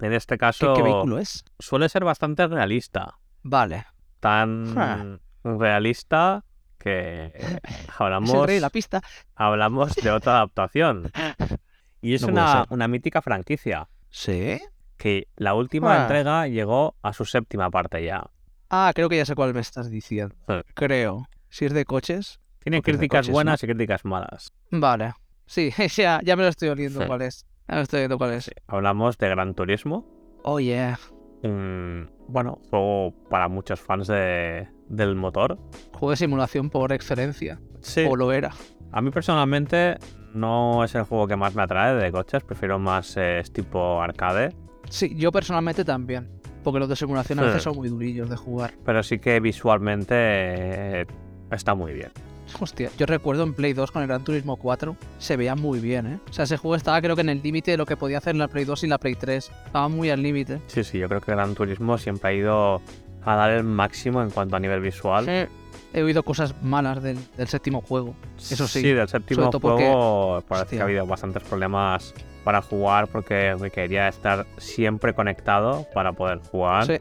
En este ¿Qué, caso, qué vehículo es? suele ser bastante realista. Vale. Tan realista que hablamos, de la pista. hablamos de otra adaptación. Y es No una, una mítica franquicia. ¿Sí? Que la última Ah. entrega llegó a su séptima parte ya. Ah, creo que ya sé cuál me estás diciendo. Sí. Creo. Si es de coches. Tiene críticas coches, buenas y críticas malas. Vale. Sí, ya, ya me lo estoy oliendo Sí. cuál es. Me estoy viendo cuál es. Hablamos de Gran Turismo. Oh, yeah. Bueno, juego para muchos fans de, del motor. Juego de simulación por excelencia. Sí. O lo era. A mí personalmente no es el juego que más me atrae de coches, prefiero más eh, tipo arcade, Sí, yo personalmente también. Porque los de simulación a Sí. veces son muy durillos de jugar. pero sí que visualmente eh, está muy bien. Hostia, yo recuerdo en Play 2 con el Gran Turismo 4, se veía muy bien, ¿eh? O sea, ese juego estaba creo que en el límite de lo que podía hacer en la Play 2 y la Play 3. Estaba muy al límite. Sí, sí, yo creo que Gran Turismo siempre ha ido a dar el máximo en cuanto a nivel visual. Sí. He oído cosas malas del, del séptimo juego. Eso sí. Sí, del séptimo todo porque- juego parece que ha habido bastantes problemas para jugar porque requería estar siempre conectado para poder jugar. Sí.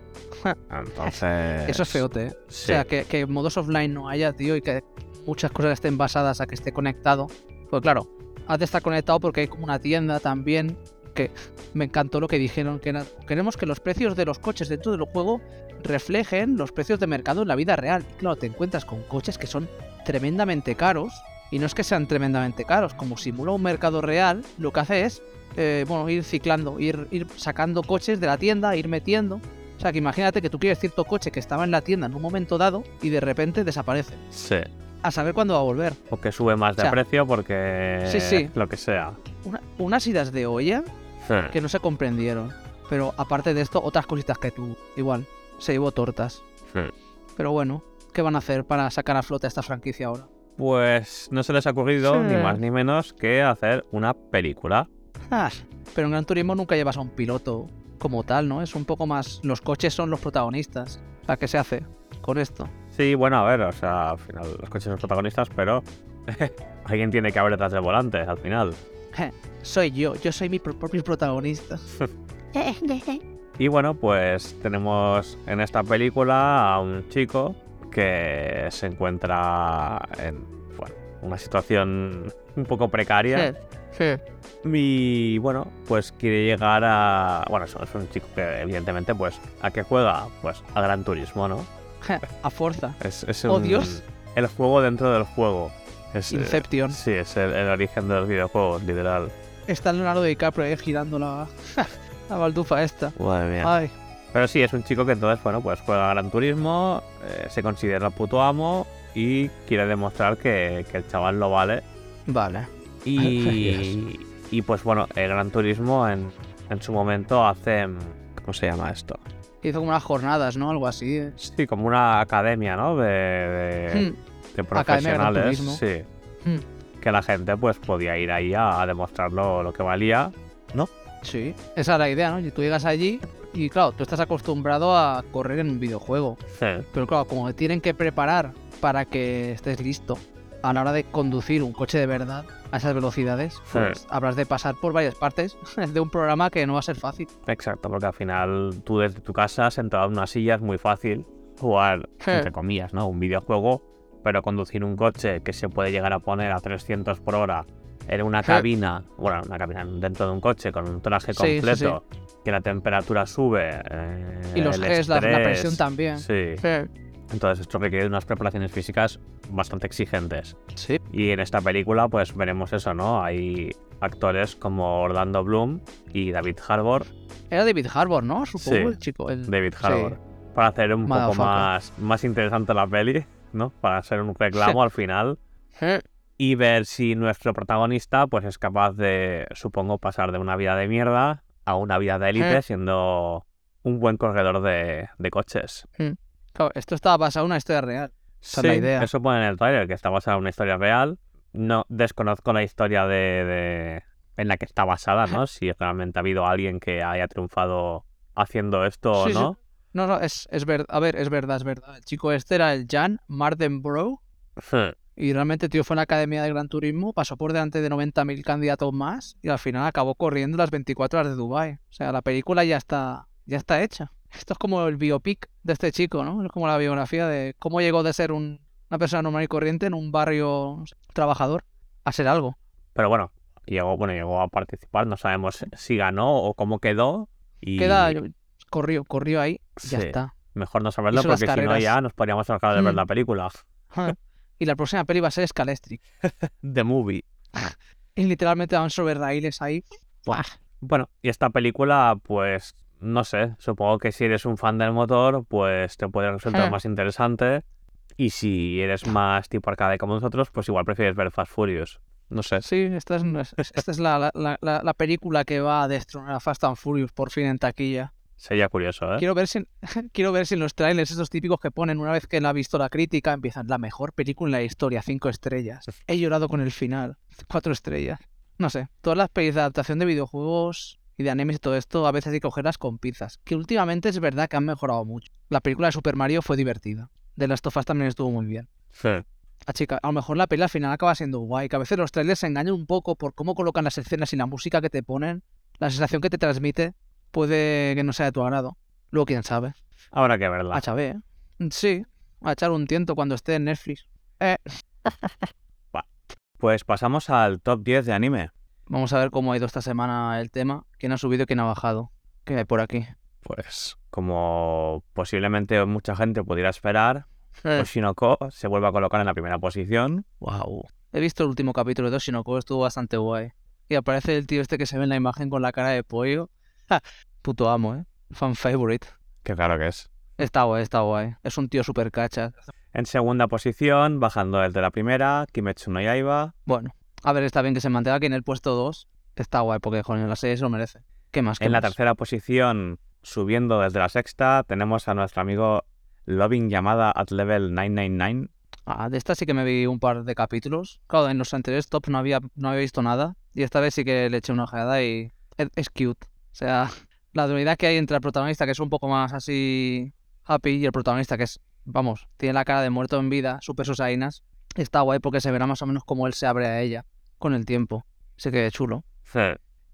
Entonces... Eso es feote, ¿eh? Sí. O sea, que, que modos offline no haya, tío, y que muchas cosas estén basadas a que esté conectado. Pues claro, has de estar conectado porque hay como una tienda también que me encantó lo que dijeron, que queremos que los precios de los coches dentro del juego reflejen los precios de mercado en la vida real. Y claro, te encuentras con coches que son tremendamente caros Y no es que sean tremendamente caros, como simula un mercado real, lo que hace es, eh, bueno, ir ciclando, ir sacando coches de la tienda, ir metiendo. O sea, que imagínate que tú quieres cierto coche que estaba en la tienda en un momento dado y de repente desaparece. Sí. A saber cuándo va a volver. O que sube más de O sea, precio porque. Sí, sí. Lo que sea. Una- unas idas de olla Sí. que no se comprendieron. Pero aparte de esto, otras cositas que tú, igual, se llevó tortas. Sí. Pero bueno, ¿qué van a hacer para sacar a flote esta franquicia ahora? Pues no se les ha ocurrido Sí. ni más ni menos que hacer una película. Ah, pero en Gran Turismo nunca llevas a un piloto como tal, ¿no? Es un poco más. Los coches son los protagonistas. Sea, ¿qué se hace con esto? Sí, bueno, a ver, o sea, al final los coches son los protagonistas, pero alguien tiene que haber detrás del volante, al final. Soy yo, yo soy mi pro- propio protagonista. Y bueno, pues tenemos en esta película a un chico que se encuentra en bueno, una situación un poco precaria. Sí, Y bueno, pues quiere llegar a. Bueno, es un chico que, evidentemente, pues, ¿a qué juega? Pues a Gran Turismo, ¿no? A fuerza. Es, es Oh, Dios. El juego dentro del juego. Es, eh, Inception. sí, es el, el origen de los videojuegos, literal. Está Leonardo DiCaprio ahí girando la, la baldufa esta. Madre mía. Ay, Pero sí, es un chico que entonces, bueno, pues juega a Gran Turismo, eh, se considera el puto amo y quiere demostrar que, que el chaval lo vale. vale. Y, y pues bueno, el Gran Turismo en, en su momento hace. ¿Cómo se llama esto? Hizo como unas jornadas, ¿no? Algo así. eh. Sí, como una academia, ¿no? De, de, Hmm, de de profesionales. Turismo. Sí. hmm. Que la gente pues podía ir ahí a, a demostrarlo lo que valía. Sí, esa es la idea, ¿no? Y tú llegas allí y claro, tú estás acostumbrado a correr en un videojuego. Sí. Pero claro, como te tienen que preparar para que estés listo a la hora de conducir un coche de verdad a esas velocidades, pues habrás de pasar por varias partes de un programa que no va a ser fácil. Exacto, porque al final tú desde tu casa, sentado en una silla, es muy fácil jugar, Sí. entre comillas, ¿no? Un videojuego, pero conducir un coche que se puede llegar a poner a 300 por hora en una Sí. cabina, bueno, una cabina dentro de un coche con un traje completo, que la temperatura sube. eh, Y los el Gs, la, la presión también. Sí. Entonces esto requiere unas preparaciones físicas bastante exigentes. Sí. Y en esta película pues veremos eso, ¿no? Hay actores como Orlando Bloom y David Harbour. Era David Harbour, ¿no? Supongo Sí, el chico. el- David sí. Harbour. Para hacer un poco más, más interesante la peli, ¿no? Para hacer un reclamo al final. Y ver si nuestro protagonista pues es capaz de, supongo, pasar de una vida de mierda a una vida de élite siendo un buen corredor de, de coches. Claro, esto estaba basado en una historia real. Esa es la idea. Eso pone en el trailer, que está basada en una historia real. No desconozco la historia de, de- en la que está basada, ¿no? Si realmente ha habido alguien que haya triunfado haciendo esto o Sí, sí. no. No, no, es, es verdad. A ver, es verdad, es verdad. El chico este era el Jan Mardenborough. Y realmente, tío, fue en la Academia de Gran Turismo, pasó por delante de 90.000 candidatos más y al final acabó corriendo las 24 horas de Dubai. O sea, la película ya está, ya está hecha. Esto es como el biopic de este chico, ¿no? Es como la biografía de cómo llegó de ser un- una persona normal y corriente en un barrio no sé, trabajador a ser algo. Pero bueno, llegó, bueno, llegó a participar. No sabemos si ganó o cómo quedó. Y Queda, corrió, corrió ahí, ya Sí. está. mejor no saberlo hizo porque si no ya nos podríamos dejar de ver Mm. la película. Y la próxima peli va a ser Scalestric. The Movie. Y literalmente van sobre raíles ahí. ¡Buah! Bueno, y esta película, pues, no sé, supongo que si eres un fan del motor, pues te puede resultar Eh. más interesante. Y si eres más tipo arcade como nosotros, pues igual prefieres ver Fast Furious. No sé. Sí, esta es, es- esta es la, la- la- la película que va a destronar a Fast and Furious por fin en taquilla. Sería curioso, ¿eh? Quiero ver, si, quiero ver si en los trailers, estos típicos que ponen una vez que la ha visto la crítica, empiezan la mejor película en la historia, cinco estrellas. He llorado con el final, cuatro estrellas. No sé, todas las pelis de adaptación de videojuegos y de animes y todo esto a veces hay que cogerlas con pinzas. Que últimamente es verdad que han mejorado mucho. La película de Super Mario fue divertida. De Last of Us también estuvo muy bien. Sí. Ah, chica, a lo mejor la peli al final acaba siendo guay, que a veces los trailers se engañan un poco por cómo colocan las escenas y la música que te ponen, la sensación que te transmite, puede que no sea de tu agrado. Luego quién sabe. Habrá que verla. A Chabé, ¿eh? Sí, a echar un tiento cuando esté en Netflix. Eh, Pues pasamos al top 10 de anime. Vamos a ver cómo ha ido esta semana el tema, quién ha subido y quién ha bajado. ¿Qué hay por aquí? Pues, como posiblemente mucha gente pudiera esperar, Eh, Oshinoko se vuelve a colocar en la primera posición. wow. He visto el último capítulo de Oshinoko, estuvo bastante guay. Y aparece el tío este que se ve en la imagen con la cara de pollo. Ja, Puto amo, ¿eh? Fan favorite. Qué claro que es. Está guay, está guay. Es un tío super cacha. En segunda posición, bajando desde la primera, Kimetsu no Yaiba. Bueno, a ver, está bien que se mantenga aquí en el puesto 2. Está guay, porque joder, la serie se lo merece. ¿Qué más? ¿Qué En la tercera posición, subiendo desde la sexta, tenemos a nuestro amigo Loving llamada at level 999. Ah, de esta sí que me vi un par de capítulos. Claro, en los anteriores tops no había, no había visto nada. Y esta vez sí que le eché una ojeada y es, es cute. O sea, la dualidad que hay entre el protagonista, que es un poco más así happy, y el protagonista, que es, vamos, tiene la cara de muerto en vida, super susainas, está guay porque se verá más o menos cómo él se abre a ella con el tiempo. Así que chulo.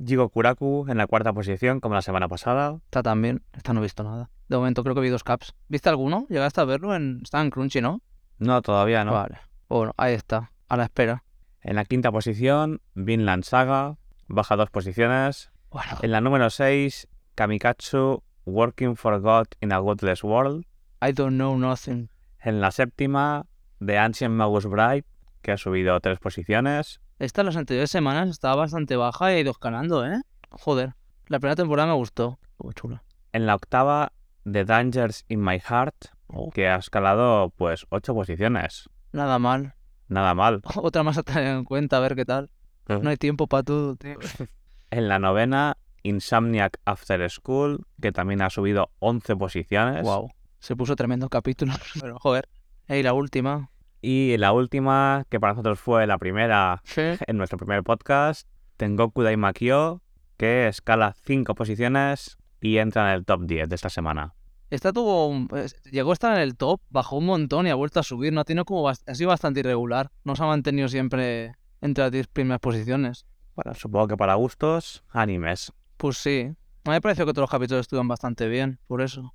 Jigo Kuraku en la cuarta posición, como la semana pasada. Está también. Esta no he visto nada. De momento creo que vi dos caps. ¿Viste alguno? ¿Llegaste a verlo? En... Está en Crunchy, ¿no? No, todavía no. Vale. Bueno, ahí está. A la espera. En la quinta posición, Vinland Saga, baja dos posiciones. Bueno, En la número 6, Kamikatsu, Working for God in a Godless World. I don't know nothing. En la séptima, The Ancient Magus Bride, que ha subido tres posiciones. Esta en las anteriores semanas estaba bastante baja y ha ido escalando, ¿eh? Joder. La primera temporada me gustó. Muy chula. En la octava, The Dangers in My Heart, Oh. que ha escalado pues ocho posiciones. Nada mal. Nada mal. Otra más a tener en cuenta, a ver qué tal. No hay tiempo para todo, tío. En la novena, Insomniac After School, que también ha subido 11 posiciones. Wow. Se puso tremendo capítulo. Pero, joder. Y la última. Y la última, que para nosotros fue la primera Sí. en nuestro primer podcast, Tengoku Daimakyo, que escala 5 posiciones y entra en el top 10 de esta semana. Esta tuvo un- llegó a estar en el top, bajó un montón y ha vuelto a subir. No ha tenido como ha sido bastante irregular. No se ha mantenido siempre entre las 10 primeras posiciones. Bueno, supongo que para gustos, animes. Pues sí. A mí me pareció que todos los capítulos estuvieron bastante bien, por eso.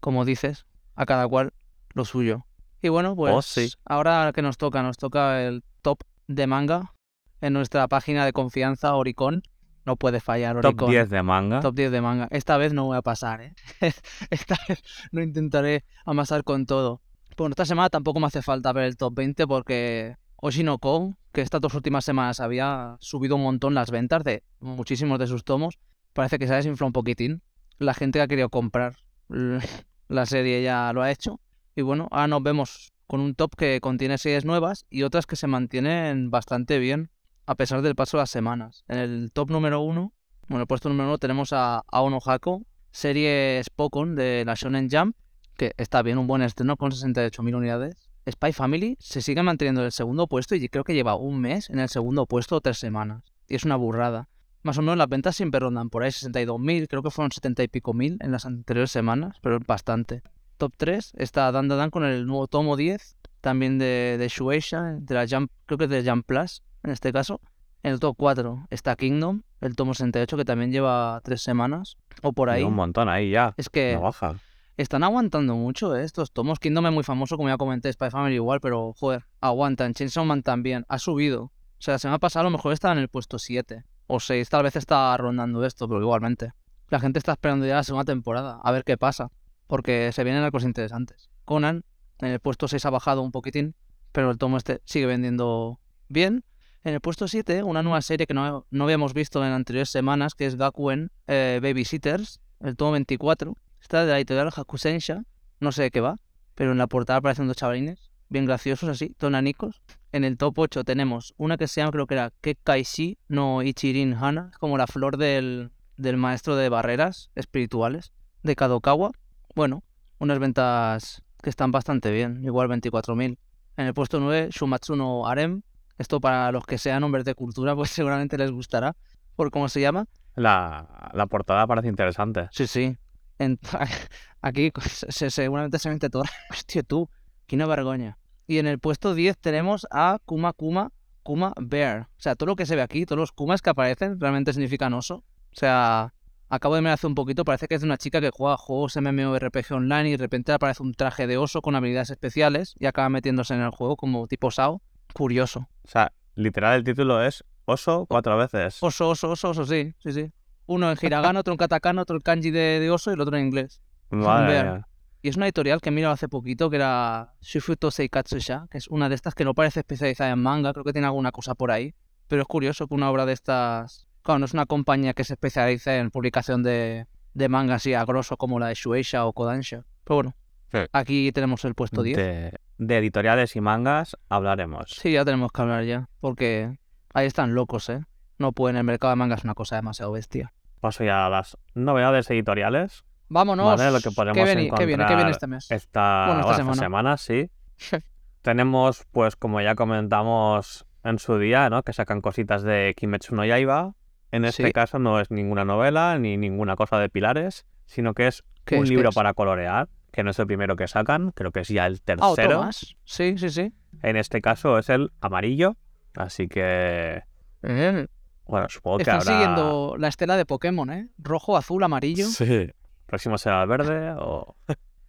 Como dices, a cada cual lo suyo. Y bueno, pues Oh, sí. ahora que nos toca, nos toca el top de manga en nuestra página de confianza Oricon. No puede fallar Oricon. Top 10 de manga. Top 10 de manga. Esta vez no voy a pasar, ¿eh? Esta vez no intentaré amasar con todo. Bueno, esta semana tampoco me hace falta ver el top 20 porque Oshinoko, que estas dos últimas semanas había subido un montón las ventas de muchísimos de sus tomos, parece que se ha desinflado un poquitín. La gente que ha querido comprar la serie ya lo ha hecho. Y bueno, ahora nos vemos con un top que contiene series nuevas y otras que se mantienen bastante bien a pesar del paso de las semanas. En el top número uno, bueno, en el puesto número uno tenemos a Aono Hako, serie Spokon de la Shonen Jump, que está bien, un buen estreno con 68.000 unidades. Spy Family se sigue manteniendo en el segundo puesto y creo que lleva un mes en el segundo puesto o tres semanas. Y es una burrada. Más o menos las ventas siempre rondan por ahí 62.000, creo que fueron 70 y pico mil en las anteriores semanas, pero es bastante. Top 3 está Dan Dan con el nuevo tomo 10, también de, de Shueisha, de la Jump, creo que es de Jump Plus en este caso. En el top 4 está Kingdom, el tomo 68 que también lleva tres semanas o por ahí. Un montón ahí ya. Es que No baja. están aguantando mucho ¿eh? estos tomos. Kingdom es muy famoso, como ya comenté, Spy Family igual, pero joder, aguantan. Chainsaw Man también, ha subido. O sea, la semana pasada a lo mejor estaba en el puesto 7 o 6, tal vez está rondando esto, pero igualmente. La gente está esperando ya la segunda temporada, a ver qué pasa, porque se vienen cosas interesantes. Conan, en el puesto 6 ha bajado un poquitín, pero el tomo este sigue vendiendo bien. En el puesto 7, una nueva serie que no, no habíamos visto en anteriores semanas, que es Gakuen eh, Babysitters, el tomo 24. Está de la editorial Hakusensha, no sé de qué va, pero en la portada aparecen dos chavalines, bien graciosos así, tonanicos. En el top 8 tenemos una que se llama, creo que era Kekkaishi no Ichirin Hana, como la flor del, del maestro de barreras espirituales de Kadokawa. Bueno, unas ventas que están bastante bien, igual 24.000. En el puesto 9, Shumatsu no Harem. Esto para los que sean hombres de cultura, pues seguramente les gustará, por cómo se llama. La, la portada parece interesante. Sí, sí. En- aquí se- seguramente se mete todo. Hostia, tú, qué una vergüenza. Y en el puesto 10 tenemos a Kuma Kuma Kuma Bear. O sea, todo lo que se ve aquí, todos los Kumas que aparecen, realmente significan oso. O sea, acabo de mirar hace un poquito, parece que es de una chica que juega juegos MMORPG online y de repente aparece un traje de oso con habilidades especiales y acaba metiéndose en el juego como tipo SAO. Curioso. O sea, literal el título es Oso cuatro veces. Oso, oso, oso, oso, sí, sí, sí. Uno en hiragana, otro en katakana, otro en kanji de, de oso y el otro en inglés. Mía. Y es una editorial que he mirado hace poquito, que era Shufuto Seikatsusha, que es una de estas que no parece especializada en manga, creo que tiene alguna cosa por ahí. Pero es curioso que una obra de estas... Claro, no es una compañía que se especialice en publicación de, de manga así a grosso como la de Shueisha o Kodansha. Pero bueno, Sí. aquí tenemos el puesto 10. De, de editoriales y mangas hablaremos. Sí, ya tenemos que hablar ya, porque ahí están locos, ¿eh? No pueden, el mercado de manga es una cosa demasiado bestia. Paso ya a las novedades editoriales. Vámonos. Vale, lo que podemos ¿Qué, viene, ¿qué viene? ¿Qué viene encontrar este mes? Esta, Bueno, esta bueno, semana. semana, sí. Tenemos, pues como ya comentamos en su día, ¿no? Que sacan cositas de Kimetsu no Yaiba. En este Sí. caso no es ninguna novela ni ninguna cosa de pilares, sino que es ¿Qué un libro para colorear, que no es el primero que sacan, creo que es ya el Ah, tercero. más. Sí, sí, sí. en este caso es el amarillo, así que, Eh, bueno, supongo que Están habrá... siguiendo la estela de Pokémon, ¿eh? Rojo, azul, amarillo. Sí. Próximo será el verde o...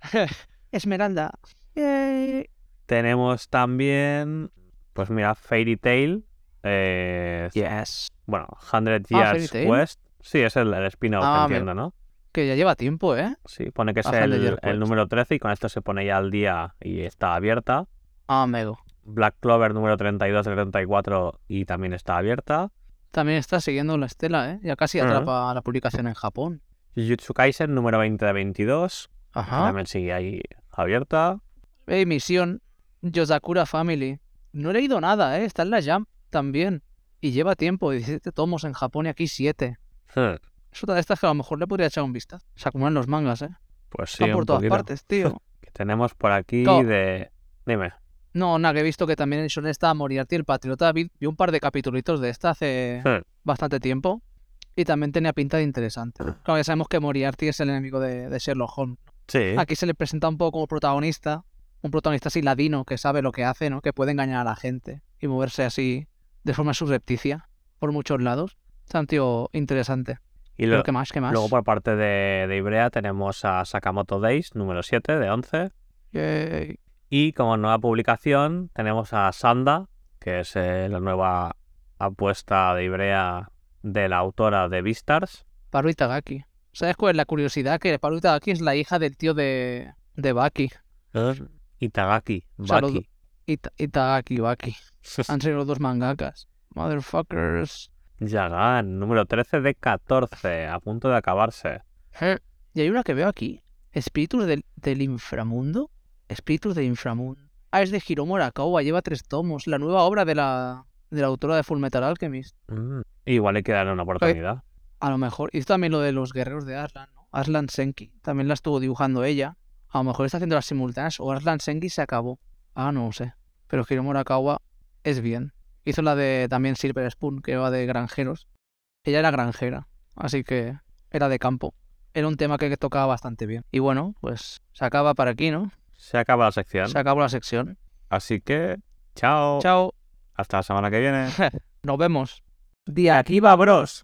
Esmeralda. Eh, Tenemos también, pues mira, Fairy Tail. Eh, Yes. Bueno, 100 Ah, Years Tail. West. Sí, es el, el spin-off, Ah, entiendo, ¿no? Que ya lleva tiempo, ¿eh? Sí, pone que es Ah, 100 el, número 13 y con esto se pone ya al día y está abierta. Ah, amigo. Black Clover número 32 de 34 y también está abierta. También está siguiendo la estela, ¿eh? Ya casi atrapa la publicación en Japón. Jujutsu Kaisen número 20 de 22. que Ajá. También sigue ahí abierta. Hey, misión. Yosakura Family. No he leído nada, ¿eh? Está en la Jump también. Y lleva tiempo, 17 tomos en Japón y aquí 7. Hmm, Es otra de estas que a lo mejor le podría echar un vistazo. Se acumulan los mangas, ¿eh? Pues sí, Están por un todas poquito. partes, tío. Que tenemos por aquí de... Dime. No, nada, que he visto que también son esta Moriarty el Patriota. Vi, vi un par de capítulos de esta hace Hmm, bastante tiempo. Y también tenía pinta de interesante. Claro, ya sabemos que Moriarty es el enemigo de, de Sherlock Holmes. Sí. Aquí se le presenta un poco como protagonista. Un protagonista así ladino que sabe lo que hace, ¿no? Que puede engañar a la gente y moverse así de forma subrepticia por muchos lados. Es un tío interesante. Y lo- ¿qué más? ¿Qué más? luego por parte de, de Ibrea tenemos a Sakamoto Days número 7 de 11. Yay. Y como nueva publicación tenemos a Sanda, que es eh, la nueva apuesta de Ibrea de la autora de Beastars. Paru Itagaki. ¿Sabes cuál es la curiosidad? Que Paru Itagaki es la hija del tío de, de Baki. Itagaki, O sea, los Baki. Ita- Itagaki, Baki. Han sido los dos mangakas. Motherfuckers. Yagan, número 13 de 14, a punto de acabarse. Eh, Y hay una que veo aquí. Espíritus del, del inframundo. Espíritus del inframundo. Ah, es de Hiromu Arakawa. Lleva tres tomos. La nueva obra de la, de la autora de Fullmetal Alchemist. Mm, Igual hay que darle una oportunidad. A lo mejor. Y esto también lo de los guerreros de Aslan, ¿no? Aslan Senki. También la estuvo dibujando ella. A lo mejor está haciendo las simultáneas. O Aslan Senki se acabó. Ah, no lo sé. Pero Hiromu Arakawa es bien. Hizo la de también Silver Spoon, que va de granjeros. Ella era granjera. Así que era de campo. Era un tema que tocaba bastante bien. Y bueno, pues se acaba para aquí, ¿no? Se acaba la sección. Se acabó la sección. Así que, chao. Chao. Hasta la semana que viene. Nos vemos. De Aquí va Bros.